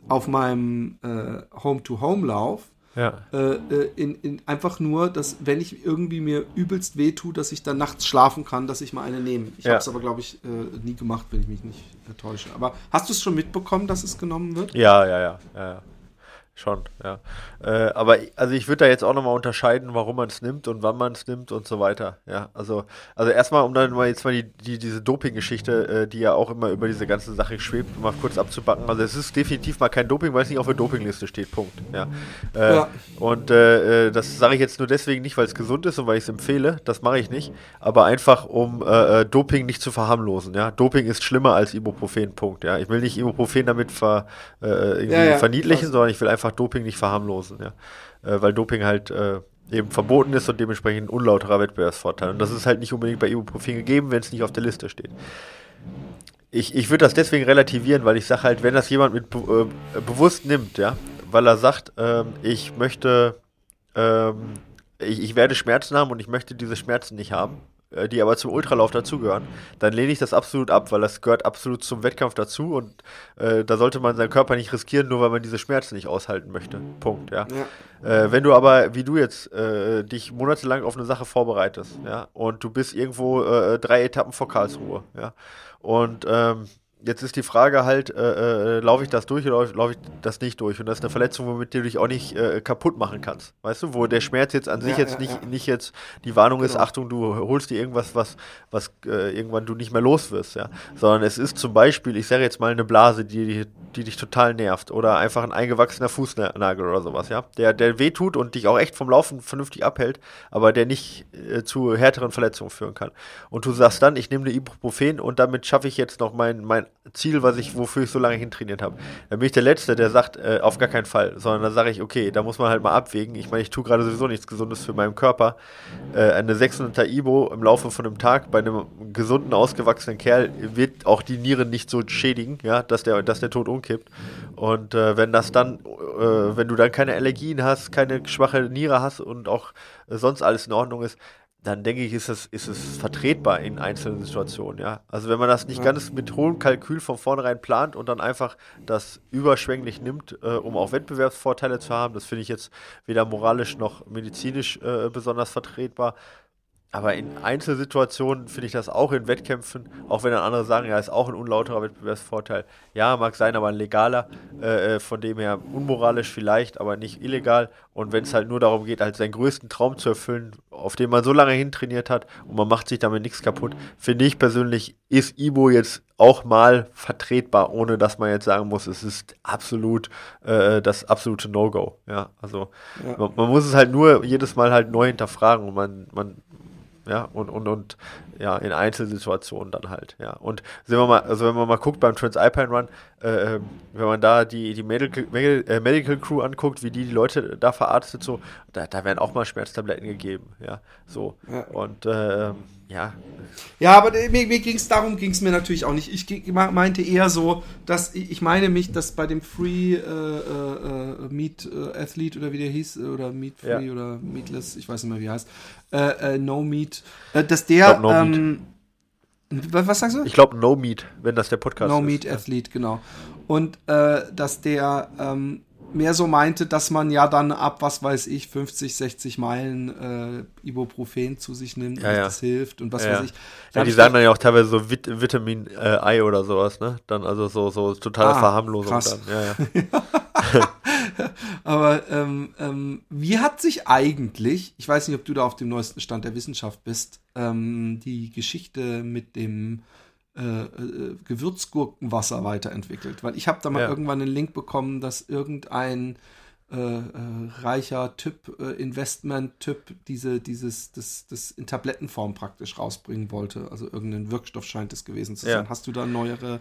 auf meinem äh, Home-to-Home-Lauf ja. Äh, äh, in, in, einfach nur, dass wenn ich irgendwie mir übelst wehtue, dass ich dann nachts schlafen kann, dass ich mal eine nehme. Ich ja. habe es aber, glaube ich, äh, nie gemacht, wenn ich mich nicht täusche. Aber hast du es schon mitbekommen, dass es genommen wird? Ja, ja, ja. ja, ja. Schon, ja. Äh, aber also ich würde da jetzt auch nochmal unterscheiden, warum man es nimmt und wann man es nimmt und so weiter. Ja, also, also erstmal, um dann mal jetzt mal die, die diese Doping-Geschichte, äh, die ja auch immer über diese ganze Sache schwebt, mal kurz abzubacken. Also es ist definitiv mal kein Doping, weil es nicht auf der Dopingliste steht. Punkt. Ja. Äh, ja. Und äh, äh, das sage ich jetzt nur deswegen nicht, weil es gesund ist und weil ich es empfehle. Das mache ich nicht. Aber einfach, um äh, Doping nicht zu verharmlosen. Ja. Doping ist schlimmer als Ibuprofen. Punkt. Ja. Ich will nicht Ibuprofen damit ver, irgendwie ja, ja, verniedlichen, sondern ich will einfach einfach Doping nicht verharmlosen, ja. Äh, weil Doping halt äh, eben verboten ist und dementsprechend ein unlauterer Wettbewerbsvorteil. Und das ist halt nicht unbedingt bei Ibuprofen gegeben, wenn es nicht auf der Liste steht. Ich, ich würde das deswegen relativieren, weil ich sage halt, wenn das jemand mit äh, bewusst nimmt, ja, weil er sagt, ähm, ich möchte, ähm, ich, ich werde Schmerzen haben und ich möchte diese Schmerzen nicht haben, die aber zum Ultralauf dazugehören, dann lehne ich das absolut ab, weil das gehört absolut zum Wettkampf dazu und äh, da sollte man seinen Körper nicht riskieren, nur weil man diese Schmerzen nicht aushalten möchte. Punkt, ja. ja. Äh, wenn du aber, wie du jetzt, äh, dich monatelang auf eine Sache vorbereitest, ja, und du bist irgendwo äh, drei Etappen vor Karlsruhe, ja, und ähm, Jetzt ist die Frage halt, äh, äh, laufe ich das durch oder laufe ich das nicht durch? Und das ist eine Verletzung, womit du dich auch nicht äh, kaputt machen kannst. Weißt du, wo der Schmerz jetzt an sich ja, jetzt ja, nicht, ja. nicht jetzt die Warnung genau. ist, Achtung, du holst dir irgendwas, was, was äh, irgendwann du nicht mehr los wirst, ja. Sondern es ist zum Beispiel, ich sage jetzt mal eine Blase, die, die dich total nervt oder einfach ein eingewachsener Fußnagel oder sowas, ja. Der, der wehtut und dich auch echt vom Laufen vernünftig abhält, aber der nicht äh, zu härteren Verletzungen führen kann. Und du sagst dann, ich nehme eine Ibuprofen und damit schaffe ich jetzt noch mein, mein Ziel, was ich, wofür ich so lange hintrainiert habe. Dann bin ich der Letzte, der sagt, äh, auf gar keinen Fall, sondern dann sage ich, okay, da muss man halt mal abwägen. Ich meine, ich tue gerade sowieso nichts Gesundes für meinen Körper. Äh, eine 600er Ibo im Laufe von einem Tag bei einem gesunden, ausgewachsenen Kerl wird auch die Nieren nicht so schädigen, ja, dass der, dass der Tod umkippt. Und äh, wenn das dann, äh, wenn du dann keine Allergien hast, keine schwache Niere hast und auch sonst alles in Ordnung ist, dann denke ich, ist es, ist es vertretbar in einzelnen Situationen, ja. Also wenn man das nicht ja. ganz mit hohem Kalkül von vornherein plant und dann einfach das überschwänglich nimmt, äh, um auch Wettbewerbsvorteile zu haben, das finde ich jetzt weder moralisch noch medizinisch äh, besonders vertretbar. Aber in Einzelsituationen finde ich das auch in Wettkämpfen, auch wenn dann andere sagen, ja, ist auch ein unlauterer Wettbewerbsvorteil. Ja, mag sein, aber ein legaler, äh, äh, von dem her unmoralisch vielleicht, aber nicht illegal. Und wenn es halt nur darum geht, halt seinen größten Traum zu erfüllen, auf den man so lange hintrainiert hat und man macht sich damit nichts kaputt, finde ich persönlich, ist Ibo jetzt auch mal vertretbar, ohne dass man jetzt sagen muss, es ist absolut äh, das absolute No-Go. Ja, also ja. Man, man, muss es halt nur jedes Mal halt neu hinterfragen und man, man ja, und, und, und ja, in Einzelsituationen dann halt, ja. Und sehen wir mal, also wenn man mal guckt beim Transalpine Run, äh, ähm, wenn man da die, die Medical, äh, Medical Crew anguckt, wie die die Leute da verarztet, so, da, da werden auch mal Schmerztabletten gegeben, ja, so. Ja. Und äh, ja. Ja, aber mir, mir ging es darum, ging es mir natürlich auch nicht. Ich meinte eher so, dass ich meine mich, dass bei dem Free äh, äh, äh Meat äh, Athlete oder wie der hieß, oder Meat Free ja. oder Meatless, ich weiß nicht mehr, wie er heißt, äh, No Meat, dass der. Glaub, no ähm, was, was, sagst du? Ich glaube No Meat, wenn das der Podcast no ist. No Meat Athlete, genau. Und dass der ähm, mehr so meinte, dass man ja dann ab, was weiß ich, 50, 60 Meilen äh, Ibuprofen zu sich nimmt Ja, und ja. das hilft und was Ja, weiß ich. Da Ja, die ich sagen dann ja auch teilweise so Vit Vitamin äh, Ei oder sowas, ne? Dann also so, so totale Ah, Verharmlosung krass. dann. <laughs> Aber ähm, ähm, wie hat sich eigentlich, ich weiß nicht, ob du da auf dem neuesten Stand der Wissenschaft bist, ähm, die Geschichte mit dem äh, äh, Gewürzgurkenwasser weiterentwickelt? Weil ich habe da mal Ja. irgendwann einen Link bekommen, dass irgendein äh, äh, reicher Typ, äh, Investment-Typ, diese, dieses, das, das in Tablettenform praktisch rausbringen wollte. Also irgendein Wirkstoff scheint es gewesen zu Ja. sein. Hast du da neuere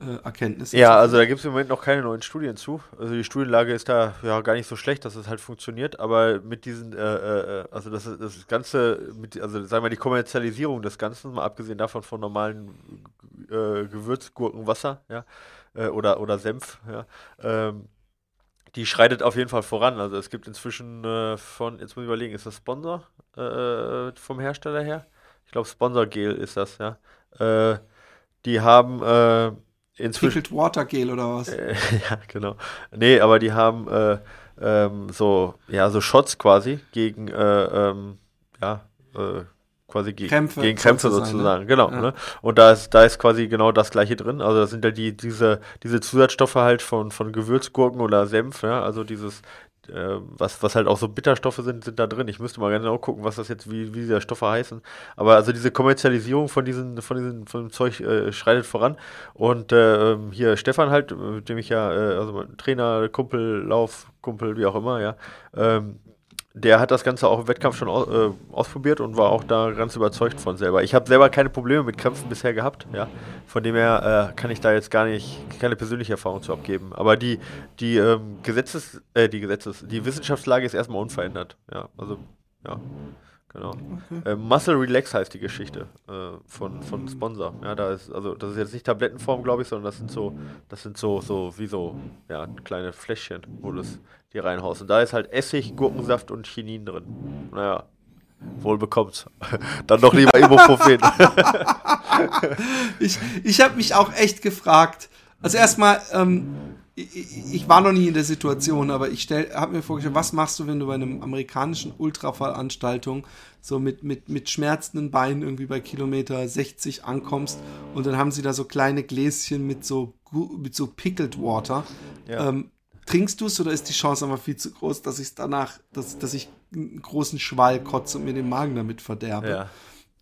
äh, Erkenntnisse? Ja, also da gibt es im Moment noch keine neuen Studien zu. Also die Studienlage ist da ja gar nicht so schlecht, dass es halt funktioniert, aber mit diesen, äh, äh, also das, das Ganze, mit, also sagen wir die Kommerzialisierung des Ganzen, mal abgesehen davon von normalen äh, Gewürzgurkenwasser, ja, äh, oder, oder Senf, ja, ähm, die schreitet auf jeden Fall voran. Also es gibt inzwischen äh, von, jetzt muss ich überlegen, ist das Sponsor äh, vom Hersteller her? Ich glaube Sponsor Gel ist das, ja. Äh, die haben äh, inzwischen Pickled Water Gel oder was? äh, <laughs> ja, genau. Nee, aber die haben äh, ähm, so, ja, so Shots quasi gegen, äh, ähm, ja, äh, quasi ge Krämpfe gegen Krämpfe sozusagen, sozusagen, ne? genau. Ja. Ne? Und da ist, da ist quasi genau das gleiche drin. Also da sind ja die, diese, diese Zusatzstoffe halt von, von Gewürzgurken oder Senf, ja, also dieses, äh, was, was halt auch so Bitterstoffe sind, sind da drin. Ich müsste mal genau gucken, was das jetzt, wie, wie diese Stoffe heißen. Aber also diese Kommerzialisierung von diesen, von diesen, von dem Zeug äh, schreitet voran. Und äh, ähm, hier Stefan halt, mit dem ich ja, äh, also mein Trainer, Kumpel, Laufkumpel, wie auch immer, ja, ähm, der hat das Ganze auch im Wettkampf schon au äh, ausprobiert und war auch da ganz überzeugt von selber. Ich habe selber keine Probleme mit Krämpfen bisher gehabt, ja. Von dem her äh, kann ich da jetzt gar nicht keine persönliche Erfahrung zu abgeben. Aber die, die ähm, Gesetzes, äh, die Gesetzes, die Wissenschaftslage ist erstmal unverändert, ja. Also, ja. Genau. Äh, Muscle Relax heißt die Geschichte äh, von, von Sponsor. Ja, da ist, also das ist jetzt nicht Tablettenform, glaube ich, sondern das sind so, das sind so, so wie so, ja, kleine Fläschchen, wo du es die reinhaust. Und da ist halt Essig, Gurkensaft und Chinin drin. Naja, wohl bekommt's. <laughs> Dann doch lieber Ibuprofen. <laughs> Ich, ich habe mich auch echt gefragt. Also erstmal, ähm, ich, ich war noch nie in der Situation, aber ich habe mir vorgestellt, was machst du, wenn du bei einem amerikanischen Ultrafallveranstaltung so mit, mit, mit schmerzenden Beinen irgendwie bei Kilometer 60 ankommst und dann haben sie da so kleine Gläschen mit so, mit so Pickled Water. Ja. Ähm, trinkst du es oder ist die Chance einfach viel zu groß, dass ich danach, dass, dass ich einen großen Schwall kotze und mir den Magen damit verderbe? ja.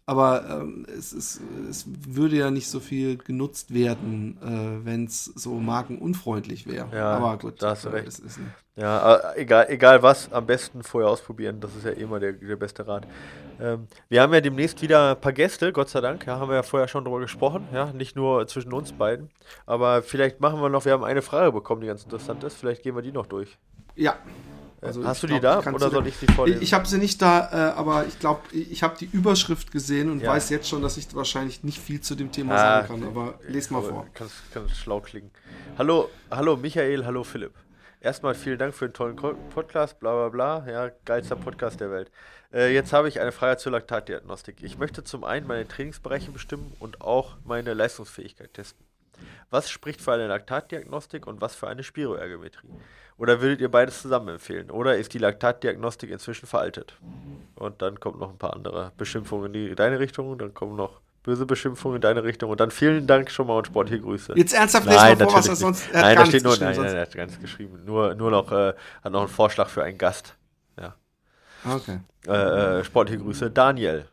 Aber ähm, es, ist, es würde ja nicht so viel genutzt werden, äh, wenn es so magenunfreundlich wäre. Ja, Aber gut, da hast du äh, recht. es Ja, äh, egal, egal was, am besten vorher ausprobieren. Das ist ja immer der, der beste Rat. Ähm, wir haben ja demnächst wieder ein paar Gäste, Gott sei Dank. Ja, haben wir ja vorher schon drüber gesprochen. Ja, nicht nur zwischen uns beiden. Aber vielleicht machen wir noch, wir haben eine Frage bekommen, die ganz interessant ist. Vielleicht gehen wir die noch durch. ja. Also Hast du die glaub, da oder soll ich sie vorlesen? Ich, habe sie nicht da, äh, aber ich glaube, ich habe die Überschrift gesehen und Ja. weiß jetzt schon, dass ich wahrscheinlich nicht viel zu dem Thema Ah, sagen kann. Aber les mal vor. Kannst, kannst schlau klingen. Hallo, hallo Michael, hallo Philipp. Erstmal vielen Dank für den tollen Podcast, bla bla bla. Ja, geilster Podcast der Welt. Äh, jetzt habe ich eine Frage zur Laktatdiagnostik. Ich möchte zum einen meine Trainingsbereiche bestimmen und auch meine Leistungsfähigkeit testen. Was spricht für eine Laktatdiagnostik und was für eine Spiroergometrie? Oder würdet ihr beides zusammen empfehlen? Oder ist die Laktatdiagnostik inzwischen veraltet? Und dann kommt noch ein paar andere Beschimpfungen in die, deine Richtung, dann kommen noch böse Beschimpfungen in deine Richtung und dann vielen Dank schon mal und sportliche Grüße. Jetzt ernsthaft les mal vor, was er sonst. Er nein, da steht nur, nein, nein, er hat gar nichts geschrieben. Nur, nur noch, äh, hat noch einen Vorschlag für einen Gast. Ja. Okay. Äh, äh, sportliche Grüße, Daniel.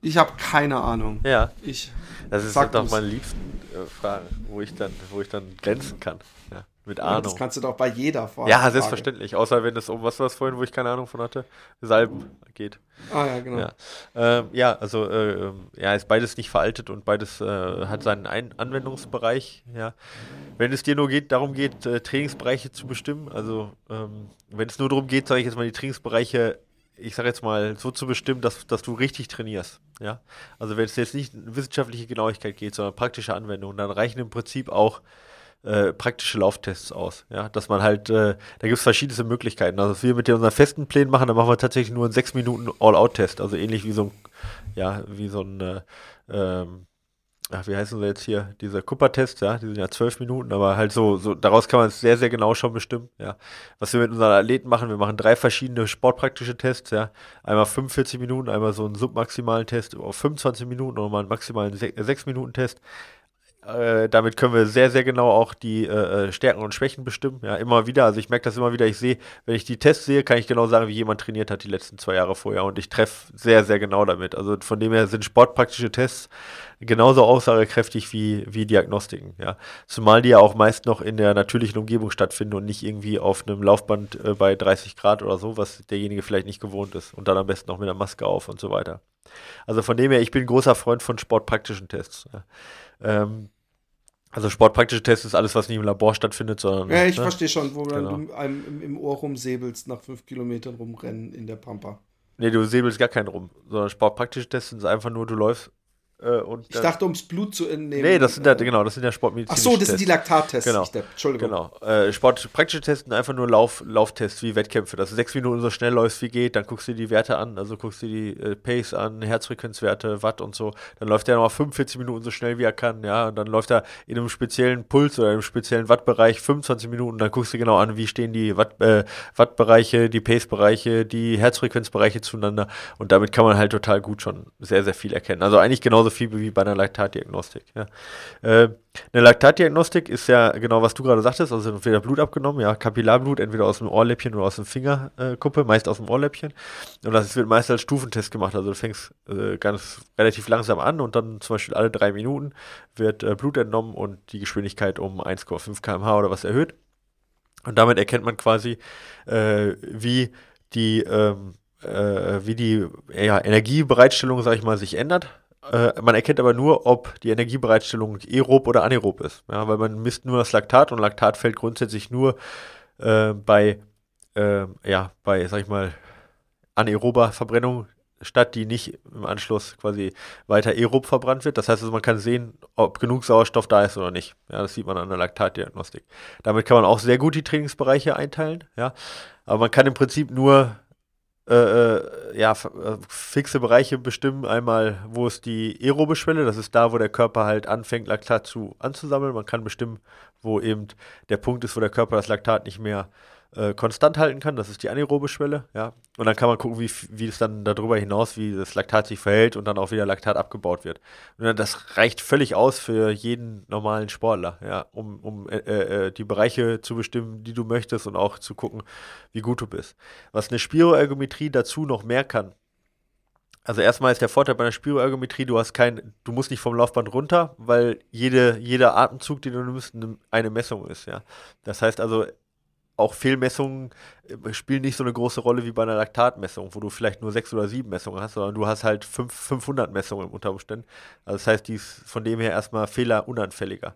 Ich habe keine Ahnung. Ja, Ich. das ist doch meine liebsten äh, Fragen, wo ich dann, wo ich dann glänzen kann. Ja, mit Ja, Ahnung. das kannst du doch bei jeder Frage. Ja, selbstverständlich. Außer wenn es um was war es vorhin, wo ich keine Ahnung von hatte, Salben geht. Ah ja, genau. Ja, ähm, ja also äh, ähm, ja, ist beides nicht veraltet und beides äh, hat seinen Ein Anwendungsbereich. Ja, wenn es dir nur geht, darum geht, äh, Trainingsbereiche zu bestimmen, also ähm, wenn es nur darum geht, sage ich jetzt mal die Trainingsbereiche, ich sage jetzt mal so zu bestimmen, dass, dass du richtig trainierst. Ja, also wenn es jetzt nicht um wissenschaftliche Genauigkeit geht, sondern praktische Anwendung, dann reichen im Prinzip auch äh, praktische Lauftests aus. Ja, dass man halt, äh, da gibt es verschiedene Möglichkeiten. Also, was wir mit unseren festen Plänen machen, dann machen wir tatsächlich nur einen 6 Minuten All-Out-Test. Also ähnlich wie so ein, ja, wie so ein, äh, ähm, ach, wie heißen sie jetzt hier, dieser Cooper-Test, ja, die sind ja zwölf Minuten, aber halt so, so, daraus kann man es sehr, sehr genau schon bestimmen, ja. Was wir mit unseren Athleten machen, wir machen drei verschiedene sportpraktische Tests, ja. Einmal 45 Minuten, einmal so einen submaximalen Test auf 25 Minuten und nochmal einen maximalen 6-Minuten-Test. Äh, damit können wir sehr, sehr genau auch die äh, äh, Stärken und Schwächen bestimmen. Ja, immer wieder. Also ich merke das immer wieder. Ich sehe, wenn ich die Tests sehe, kann ich genau sagen, wie jemand trainiert hat die letzten zwei Jahre vorher. Und ich treffe sehr, sehr genau damit. Also von dem her sind sportpraktische Tests genauso aussagekräftig wie, wie Diagnostiken. Ja. Zumal die ja auch meist noch in der natürlichen Umgebung stattfinden und nicht irgendwie auf einem Laufband äh, bei 30 Grad oder so, was derjenige vielleicht nicht gewohnt ist. Und dann am besten noch mit der Maske auf und so weiter. Also von dem her, ich bin großer Freund von sportpraktischen Tests. Ja. Ähm, also sportpraktische Tests ist alles, was nicht im Labor stattfindet, sondern. Ja, ich ne? verstehe schon, wo genau. du einem im, im Ohr rumsäbelst, nach fünf Kilometern rumrennen in der Pampa. Nee, du säbelst gar keinen rum, sondern sportpraktische Tests sind einfach nur, du läufst äh, ich dachte, ums Blut zu entnehmen. Nee, das sind ja, genau, das sind ja sportmedizinische Ach so, das sind die Laktattests. Genau. Entschuldigung. Genau. Äh, Sportpraktische Tests sind einfach nur Lauf, Lauftests wie Wettkämpfe, dass du sechs Minuten so schnell läufst wie geht, dann guckst du dir die Werte an, also guckst du die äh, Pace an, Herzfrequenzwerte, Watt und so. Dann läuft er nochmal 45 Minuten so schnell wie er kann, ja, und dann läuft er in einem speziellen Puls oder einem speziellen Wattbereich 25 Minuten, dann guckst du genau an, wie stehen die Watt, äh, Wattbereiche, die Pace-Bereiche, die Herzfrequenzbereiche zueinander und damit kann man halt total gut schon sehr, sehr viel erkennen. Also eigentlich genauso viel wie bei einer Laktatdiagnostik. Ja. Äh, eine Laktatdiagnostik ist ja genau, was du gerade sagtest, also entweder Blut abgenommen, ja, Kapillarblut, entweder aus dem Ohrläppchen oder aus dem Fingerkuppe, meist aus dem Ohrläppchen. Und das wird meist als Stufentest gemacht. Also du fängst äh, ganz relativ langsam an und dann zum Beispiel alle drei Minuten wird äh, Blut entnommen und die Geschwindigkeit um 1,5 km/h oder was erhöht. Und damit erkennt man quasi, äh, wie die ähm, äh, wie die ja, Energiebereitstellung, sag ich mal, sich ändert. Äh, man erkennt aber nur, ob die Energiebereitstellung aerob oder anaerob ist. Ja, weil man misst nur das Laktat und Laktat fällt grundsätzlich nur äh, bei, äh, ja, bei, sag ich mal, anaerober Verbrennung statt, die nicht im Anschluss quasi weiter aerob verbrannt wird. Das heißt also, man kann sehen, ob genug Sauerstoff da ist oder nicht. Ja, das sieht man an der Laktatdiagnostik. Damit kann man auch sehr gut die Trainingsbereiche einteilen. Ja, aber man kann im Prinzip nur äh, äh, ja, äh, fixe Bereiche bestimmen. Einmal, wo ist die aerobe Schwelle? Das ist da, wo der Körper halt anfängt, Laktat zu anzusammeln. Man kann bestimmen, wo eben der Punkt ist, wo der Körper das Laktat nicht mehr äh, konstant halten kann. Das ist die anaerobe Schwelle, ja. Und dann kann man gucken, wie, wie es dann darüber hinaus, wie das Laktat sich verhält und dann auch wieder Laktat abgebaut wird. Und das reicht völlig aus für jeden normalen Sportler, ja, um, um äh, äh, die Bereiche zu bestimmen, die du möchtest und auch zu gucken, wie gut du bist. Was eine Spiroergometrie dazu noch mehr kann, also erstmal ist der Vorteil bei der Spiroergometrie, du hast kein, du musst nicht vom Laufband runter, weil jede, jeder Atemzug, den du nimmst, eine Messung ist, ja. Das heißt also, auch Fehlmessungen äh, spielen nicht so eine große Rolle wie bei einer Laktatmessung, wo du vielleicht nur sechs oder sieben Messungen hast, sondern du hast halt fünf, 500 Messungen unter Umständen. Also das heißt, die ist von dem her erstmal fehlerunanfälliger.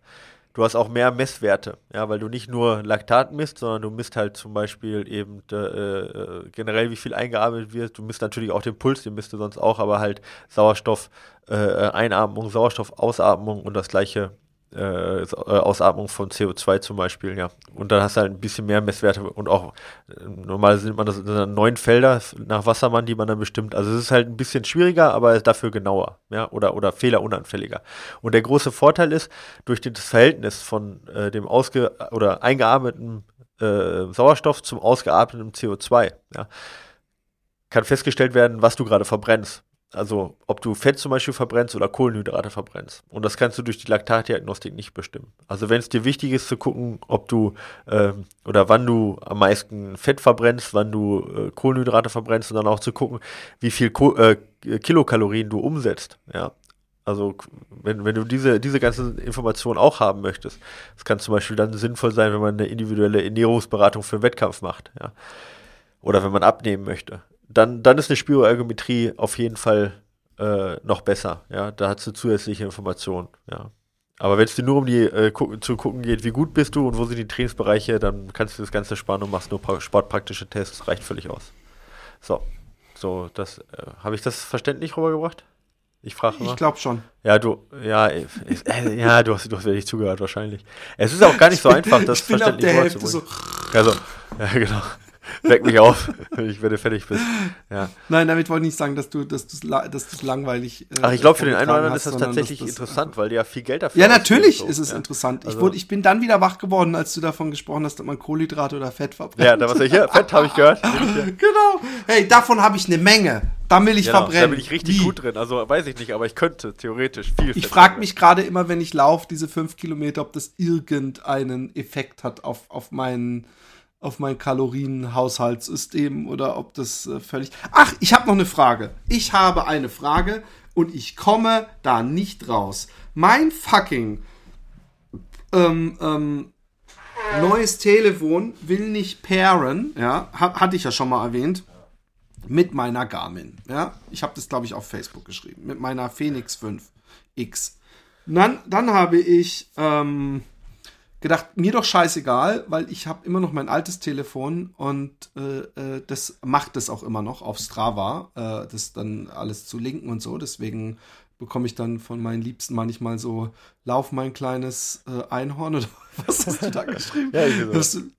Du hast auch mehr Messwerte, ja, weil du nicht nur Laktat misst, sondern du misst halt zum Beispiel eben äh, äh, generell, wie viel eingearbeitet wird. Du misst natürlich auch den Puls, den misst du sonst auch, aber halt Sauerstoff äh, Einatmung, Sauerstoff Ausatmung und das gleiche äh, Ausatmung von CO2 zum Beispiel, ja. Und dann hast du halt ein bisschen mehr Messwerte und auch äh, normal sind man das sind neun Felder nach Wassermann, die man dann bestimmt. Also es ist halt ein bisschen schwieriger, aber dafür genauer, ja, oder, oder fehlerunanfälliger. Und der große Vorteil ist, durch das Verhältnis von äh, dem ausge oder eingeatmeten äh, Sauerstoff zum ausgeatmeten CO2, ja, kann festgestellt werden, was du gerade verbrennst. Also, ob du Fett zum Beispiel verbrennst oder Kohlenhydrate verbrennst. Und das kannst du durch die Laktatdiagnostik nicht bestimmen. Also, wenn es dir wichtig ist zu gucken, ob du ähm, oder wann du am meisten Fett verbrennst, wann du äh, Kohlenhydrate verbrennst und dann auch zu gucken, wie viel Ko äh, Kilokalorien du umsetzt. Ja. Also, wenn, wenn du diese, diese ganzen Informationen auch haben möchtest, das kann zum Beispiel dann sinnvoll sein, wenn man eine individuelle Ernährungsberatung für einen Wettkampf macht. Ja. Oder wenn man abnehmen möchte dann, dann ist eine Spiroergometrie auf jeden Fall äh, noch besser. Ja, da hast du zusätzliche Informationen. Ja. Aber wenn es dir nur um die äh, gu zu gucken geht, wie gut bist du und wo sind die Trainingsbereiche, dann kannst du das Ganze sparen und machst nur sportpraktische Tests, reicht völlig aus. So, so, das äh, habe ich das verständlich rübergebracht? Ich frage mal. Ich glaube schon. Ja, du, ja, äh, ja, du hast, du hast wirklich zugehört wahrscheinlich. Es ist auch gar nicht so einfach, das ich verständlich Hälfte so. Also, <laughs> ja, genau. Weck mich auf, wenn <laughs> ich, wenn du fertig bist. Ja. Nein, damit wollte ich nicht sagen, dass du dass du's, dass du's langweilig äh, Ach, ich glaube, für den einen oder anderen ist das tatsächlich das interessant, weil die ja viel Geld dafür Ja, natürlich so. ist es ja. interessant. Ich, Also- wurde, ich bin dann wieder wach geworden, als du davon gesprochen hast, dass man Kohlenhydrate oder Fett verbrennt. Ja, da was ich hier, Fett habe ich gehört. <laughs> genau. Hey, davon habe ich eine Menge. Da will ich Genau, verbrennen. da bin ich richtig Wie? gut drin. Also weiß ich nicht, aber ich könnte theoretisch viel. Ich frage mich gerade immer, wenn ich laufe, diese fünf Kilometer, ob das irgendeinen Effekt hat auf, auf meinen auf mein Kalorienhaushaltssystem oder ob das äh, völlig. Ach, ich habe noch eine Frage. Ich habe eine Frage und ich komme da nicht raus. Mein fucking ähm, ähm, neues Telefon will nicht pairen, ja, ha hatte ich ja schon mal erwähnt, mit meiner Garmin, ja. Ich habe das, glaube ich, auf Facebook geschrieben, mit meiner Phoenix 5X. Dann, dann habe ich ähm, gedacht, mir doch scheißegal, weil ich habe immer noch mein altes Telefon und äh, äh, das macht es auch immer noch auf Strava, äh, das dann alles zu linken und so. Deswegen bekomme ich dann von meinen Liebsten manchmal so, lauf mein kleines äh, Einhorn <laughs> oder was hast du da geschrieben? Ja, du-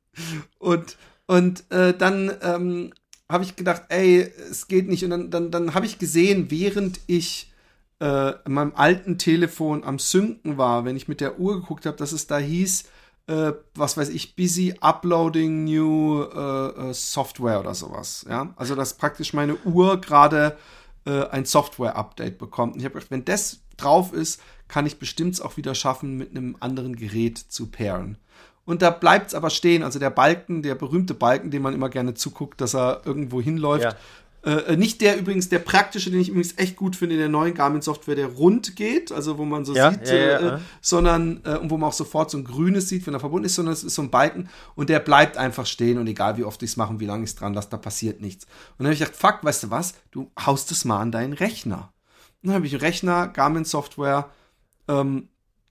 und und äh, dann ähm, habe ich gedacht, ey, es geht nicht. Und dann, dann, dann habe ich gesehen, während ich äh, in meinem alten Telefon am Synken war, wenn ich mit der Uhr geguckt habe, dass es da hieß, äh, was weiß ich, busy uploading new äh, äh, Software oder sowas. Ja, also dass praktisch meine Uhr gerade äh, ein Software-Update bekommt. Und ich habe gedacht, wenn das drauf ist, kann ich bestimmt auch wieder schaffen, mit einem anderen Gerät zu pairen. Und da bleibt es aber stehen. Also der Balken, der berühmte Balken, dem man immer gerne zuguckt, dass er irgendwo hinläuft. Ja. Äh, nicht der übrigens, der praktische, den ich übrigens echt gut finde in der neuen Garmin-Software, der rund geht, also wo man so Ja, sieht, ja, ja, äh, sondern äh, und wo man auch sofort so ein grünes sieht, wenn er verbunden ist, sondern es ist so ein Balken und der bleibt einfach stehen und egal wie oft ich es mache und wie lange ich es dran lasse, da passiert nichts. Und dann habe ich gedacht, fuck, weißt du was, du haust es mal an deinen Rechner. Und dann habe ich einen Rechner, Garmin-Software, ähm,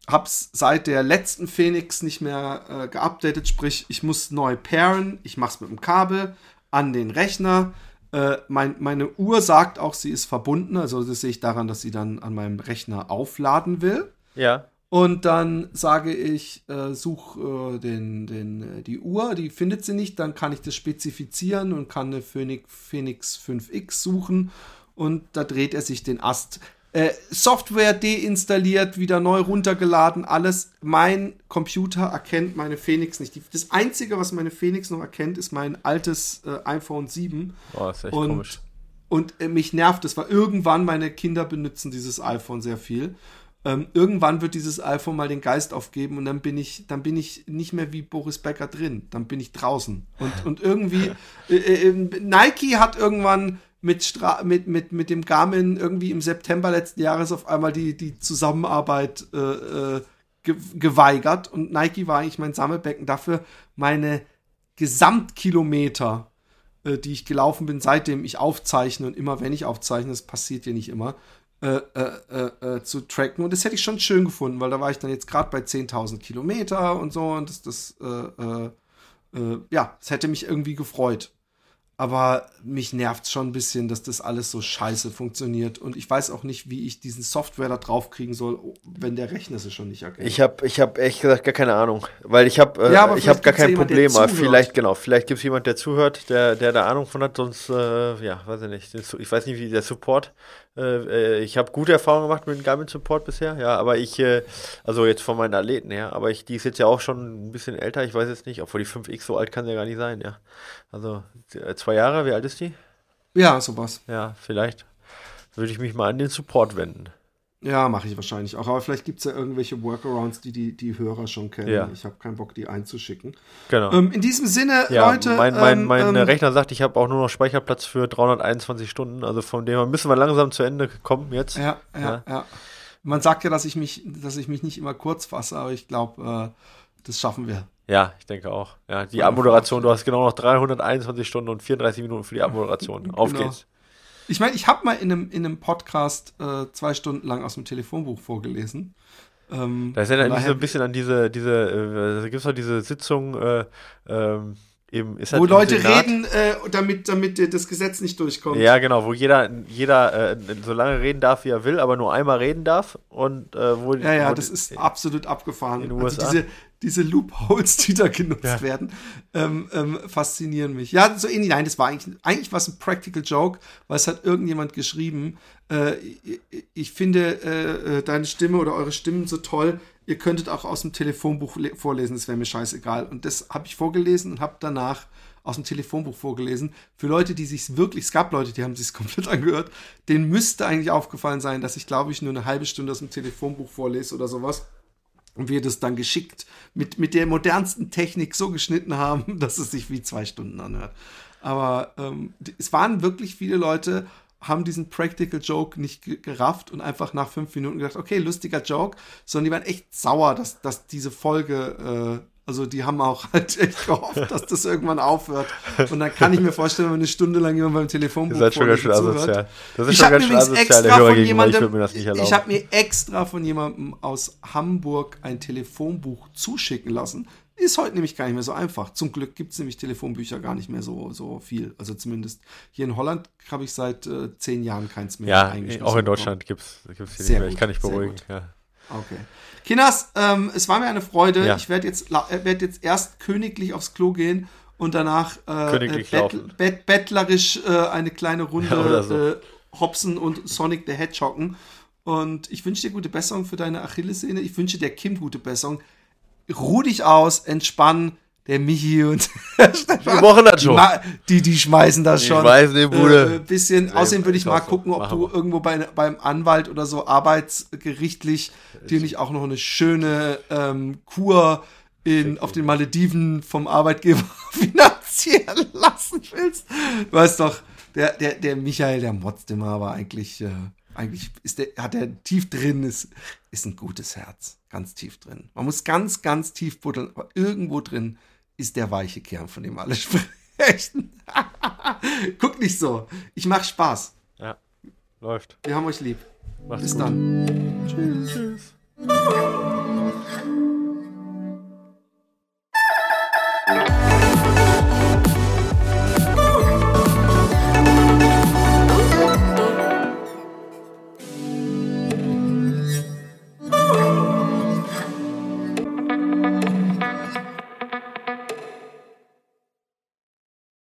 hab's seit der letzten Phoenix nicht mehr äh, geupdatet, sprich, ich muss neu pairen, ich mach's mit dem Kabel an den Rechner. Äh, mein, meine Uhr sagt auch, sie ist verbunden, also das sehe ich daran, dass sie dann an meinem Rechner aufladen will. Ja. Und dann sage ich, äh, such äh, den, den, äh, die Uhr, die findet sie nicht, dann kann ich das spezifizieren und kann eine Phoenix, Phoenix 5X suchen und da dreht er sich den Ast. Äh, Software deinstalliert, wieder neu runtergeladen, alles. Mein Computer erkennt meine Phoenix nicht. Die, das Einzige, was meine Phoenix noch erkennt, ist mein altes äh, iPhone 7. Oh, ist echt Und, komisch. und äh, mich nervt es, weil irgendwann meine Kinder benutzen dieses iPhone sehr viel. Ähm, irgendwann wird dieses iPhone mal den Geist aufgeben und dann bin ich, dann bin ich nicht mehr wie Boris Becker drin. Dann bin ich draußen. Und, und irgendwie, <laughs> äh, äh, Nike hat irgendwann mit, Stra mit, mit, mit dem Garmin irgendwie im September letzten Jahres auf einmal die, die Zusammenarbeit äh, äh, ge geweigert. Und Nike war eigentlich mein Sammelbecken dafür, meine Gesamtkilometer äh, die ich gelaufen bin, seitdem ich aufzeichne und immer wenn ich aufzeichne, das passiert ja nicht immer, äh, äh, äh, äh, zu tracken. Und das hätte ich schon schön gefunden, weil da war ich dann jetzt gerade bei 10.000 Kilometer und so und das, das, äh, ja, das hätte mich irgendwie gefreut. Aber mich nervt schon ein bisschen, dass das alles so scheiße funktioniert. Und ich weiß auch nicht, wie ich diesen Software da drauf kriegen soll, wenn der Rechner es schon nicht erkennt. Ich habe ich hab ehrlich gesagt gar keine Ahnung, weil ich habe äh, Ja, ich vielleicht gar kein jemand, Problem, aber vielleicht genau, vielleicht gibt es jemand, der zuhört, der der da Ahnung von hat, sonst äh, ja, weiß ich nicht. Ich weiß nicht, wie der Support äh, äh, ich habe gute Erfahrungen gemacht mit dem Garmin Support bisher, ja, aber ich äh, also jetzt von meinen Athleten her, aber ich die ist jetzt ja auch schon ein bisschen älter, ich weiß jetzt nicht, obwohl die 5X so alt kann sie ja gar nicht sein, ja. Also äh, zwei Jahre, wie alt ist die? ja, sowas. Ja, vielleicht würde ich mich mal an den Support wenden. Ja, mache ich wahrscheinlich auch. Aber vielleicht gibt es ja irgendwelche Workarounds, die die, die Hörer schon kennen. Ja. Ich habe keinen Bock, die einzuschicken. Genau. Ähm, in diesem Sinne, Ja, Leute. mein, mein, ähm, mein ähm, Rechner sagt, ich habe auch nur noch Speicherplatz für 321 Stunden. Also von dem her müssen wir langsam zu Ende kommen jetzt. Ja, ja, Ja. ja, Man sagt ja, dass ich mich, dass ich mich nicht immer kurz fasse, aber ich glaube, äh, das schaffen wir. Ja, ich denke auch. Ja, die Abmoderation, du hast genau noch 321 Stunden und 34 Minuten für die Abmoderation. Auf Genau. geht's. Ich meine, ich habe mal in einem, in einem Podcast äh, zwei Stunden lang aus dem Telefonbuch vorgelesen. Ähm, Das erinnert von mich so ein bisschen an diese, diese, äh, da gibt es doch diese Sitzung, äh, ähm, im, ist das wo Leute Senat? reden, äh, damit, damit das Gesetz nicht durchkommt. Ja, genau, wo jeder, jeder äh, so lange reden darf, wie er will, aber nur einmal reden darf. Und äh, wo Ja, ja, wo das ist absolut abgefahren. in den Also USA? diese, diese Loopholes, <laughs> die da genutzt Ja. werden, ähm, ähm, faszinieren mich. Ja, so ähnlich. Nein, das war eigentlich, eigentlich war es ein Practical Joke, weil es hat irgendjemand geschrieben, äh, ich, ich finde äh, äh, deine Stimme oder eure Stimmen so toll, ihr könntet auch aus dem Telefonbuch le- vorlesen, das wäre mir scheißegal. Und das habe ich vorgelesen und habe danach aus dem Telefonbuch vorgelesen. Für Leute, die sich wirklich, es gab Leute, die haben sich <laughs> komplett angehört, denen müsste eigentlich aufgefallen sein, dass ich, glaube ich, nur eine halbe Stunde aus dem Telefonbuch vorlese oder sowas. Und wir das dann geschickt mit, mit der modernsten Technik so geschnitten haben, <laughs> dass es sich wie zwei Stunden anhört. Aber ähm, es waren wirklich viele Leute, haben diesen Practical Joke nicht ge- gerafft und einfach nach fünf Minuten gedacht, okay, lustiger Joke, sondern die waren echt sauer, dass, dass diese Folge, äh, also die haben auch halt <laughs> echt gehofft, dass das irgendwann aufhört. Und dann kann ich mir vorstellen, wenn eine Stunde lang jemand beim Telefonbuch Ihr seid schon ganz schön asozial. Das ist Ich schon ganz mir schön asozial, der extra Hörer. Ich jemandem, würde mir das nicht ich erlauben. habe mir extra von jemandem aus Hamburg ein Telefonbuch zuschicken lassen. Ist heute nämlich gar nicht mehr so einfach. Zum Glück gibt es nämlich Telefonbücher gar nicht mehr so, so viel. Also zumindest hier in Holland habe ich seit äh, zehn Jahren keins mehr. ja, auch in. Deutschland gibt es hier nicht mehr. Ich kann sehr beruhigen. Ja. Okay. Kinas, ähm, es war mir eine Freude. Ja. Ich werde jetzt, äh, werd jetzt erst königlich aufs Klo gehen und danach äh, äh, bett, bettlerisch äh, eine kleine Runde <laughs> Ja, so. äh, Hobson und Sonic the Hedgehogen. Und ich wünsche dir gute Besserung für deine Achillessehne. Ich wünsche der Kim gute Besserung. Ruh dich aus, entspann. Der Michi und der <laughs> Stefan. Wir machen das die, schon. ma- die, die schmeißen das Die schon. schmeißen die Bude. Äh, bisschen. Nee, Außerdem würde ich mal gucken, ob du irgendwo bei, beim Anwalt oder so arbeitsgerichtlich dir nicht auch noch eine schöne ähm, Kur in, auf den Malediven vom Arbeitgeber <laughs> finanzieren lassen willst. Du weißt doch, der, der, der Michael, der motzt immer, aber eigentlich, äh, eigentlich ist der, hat er tief drin, ist, ist ein gutes Herz. Ganz tief drin. Man muss ganz, ganz tief buddeln, aber irgendwo drin ist der weiche Kern, von dem alle <laughs> sprechen. <laughs> Guck nicht so. Ich mach Spaß. ja, läuft. Wir haben euch lieb. Macht's Bis gut. dann. Tschüss.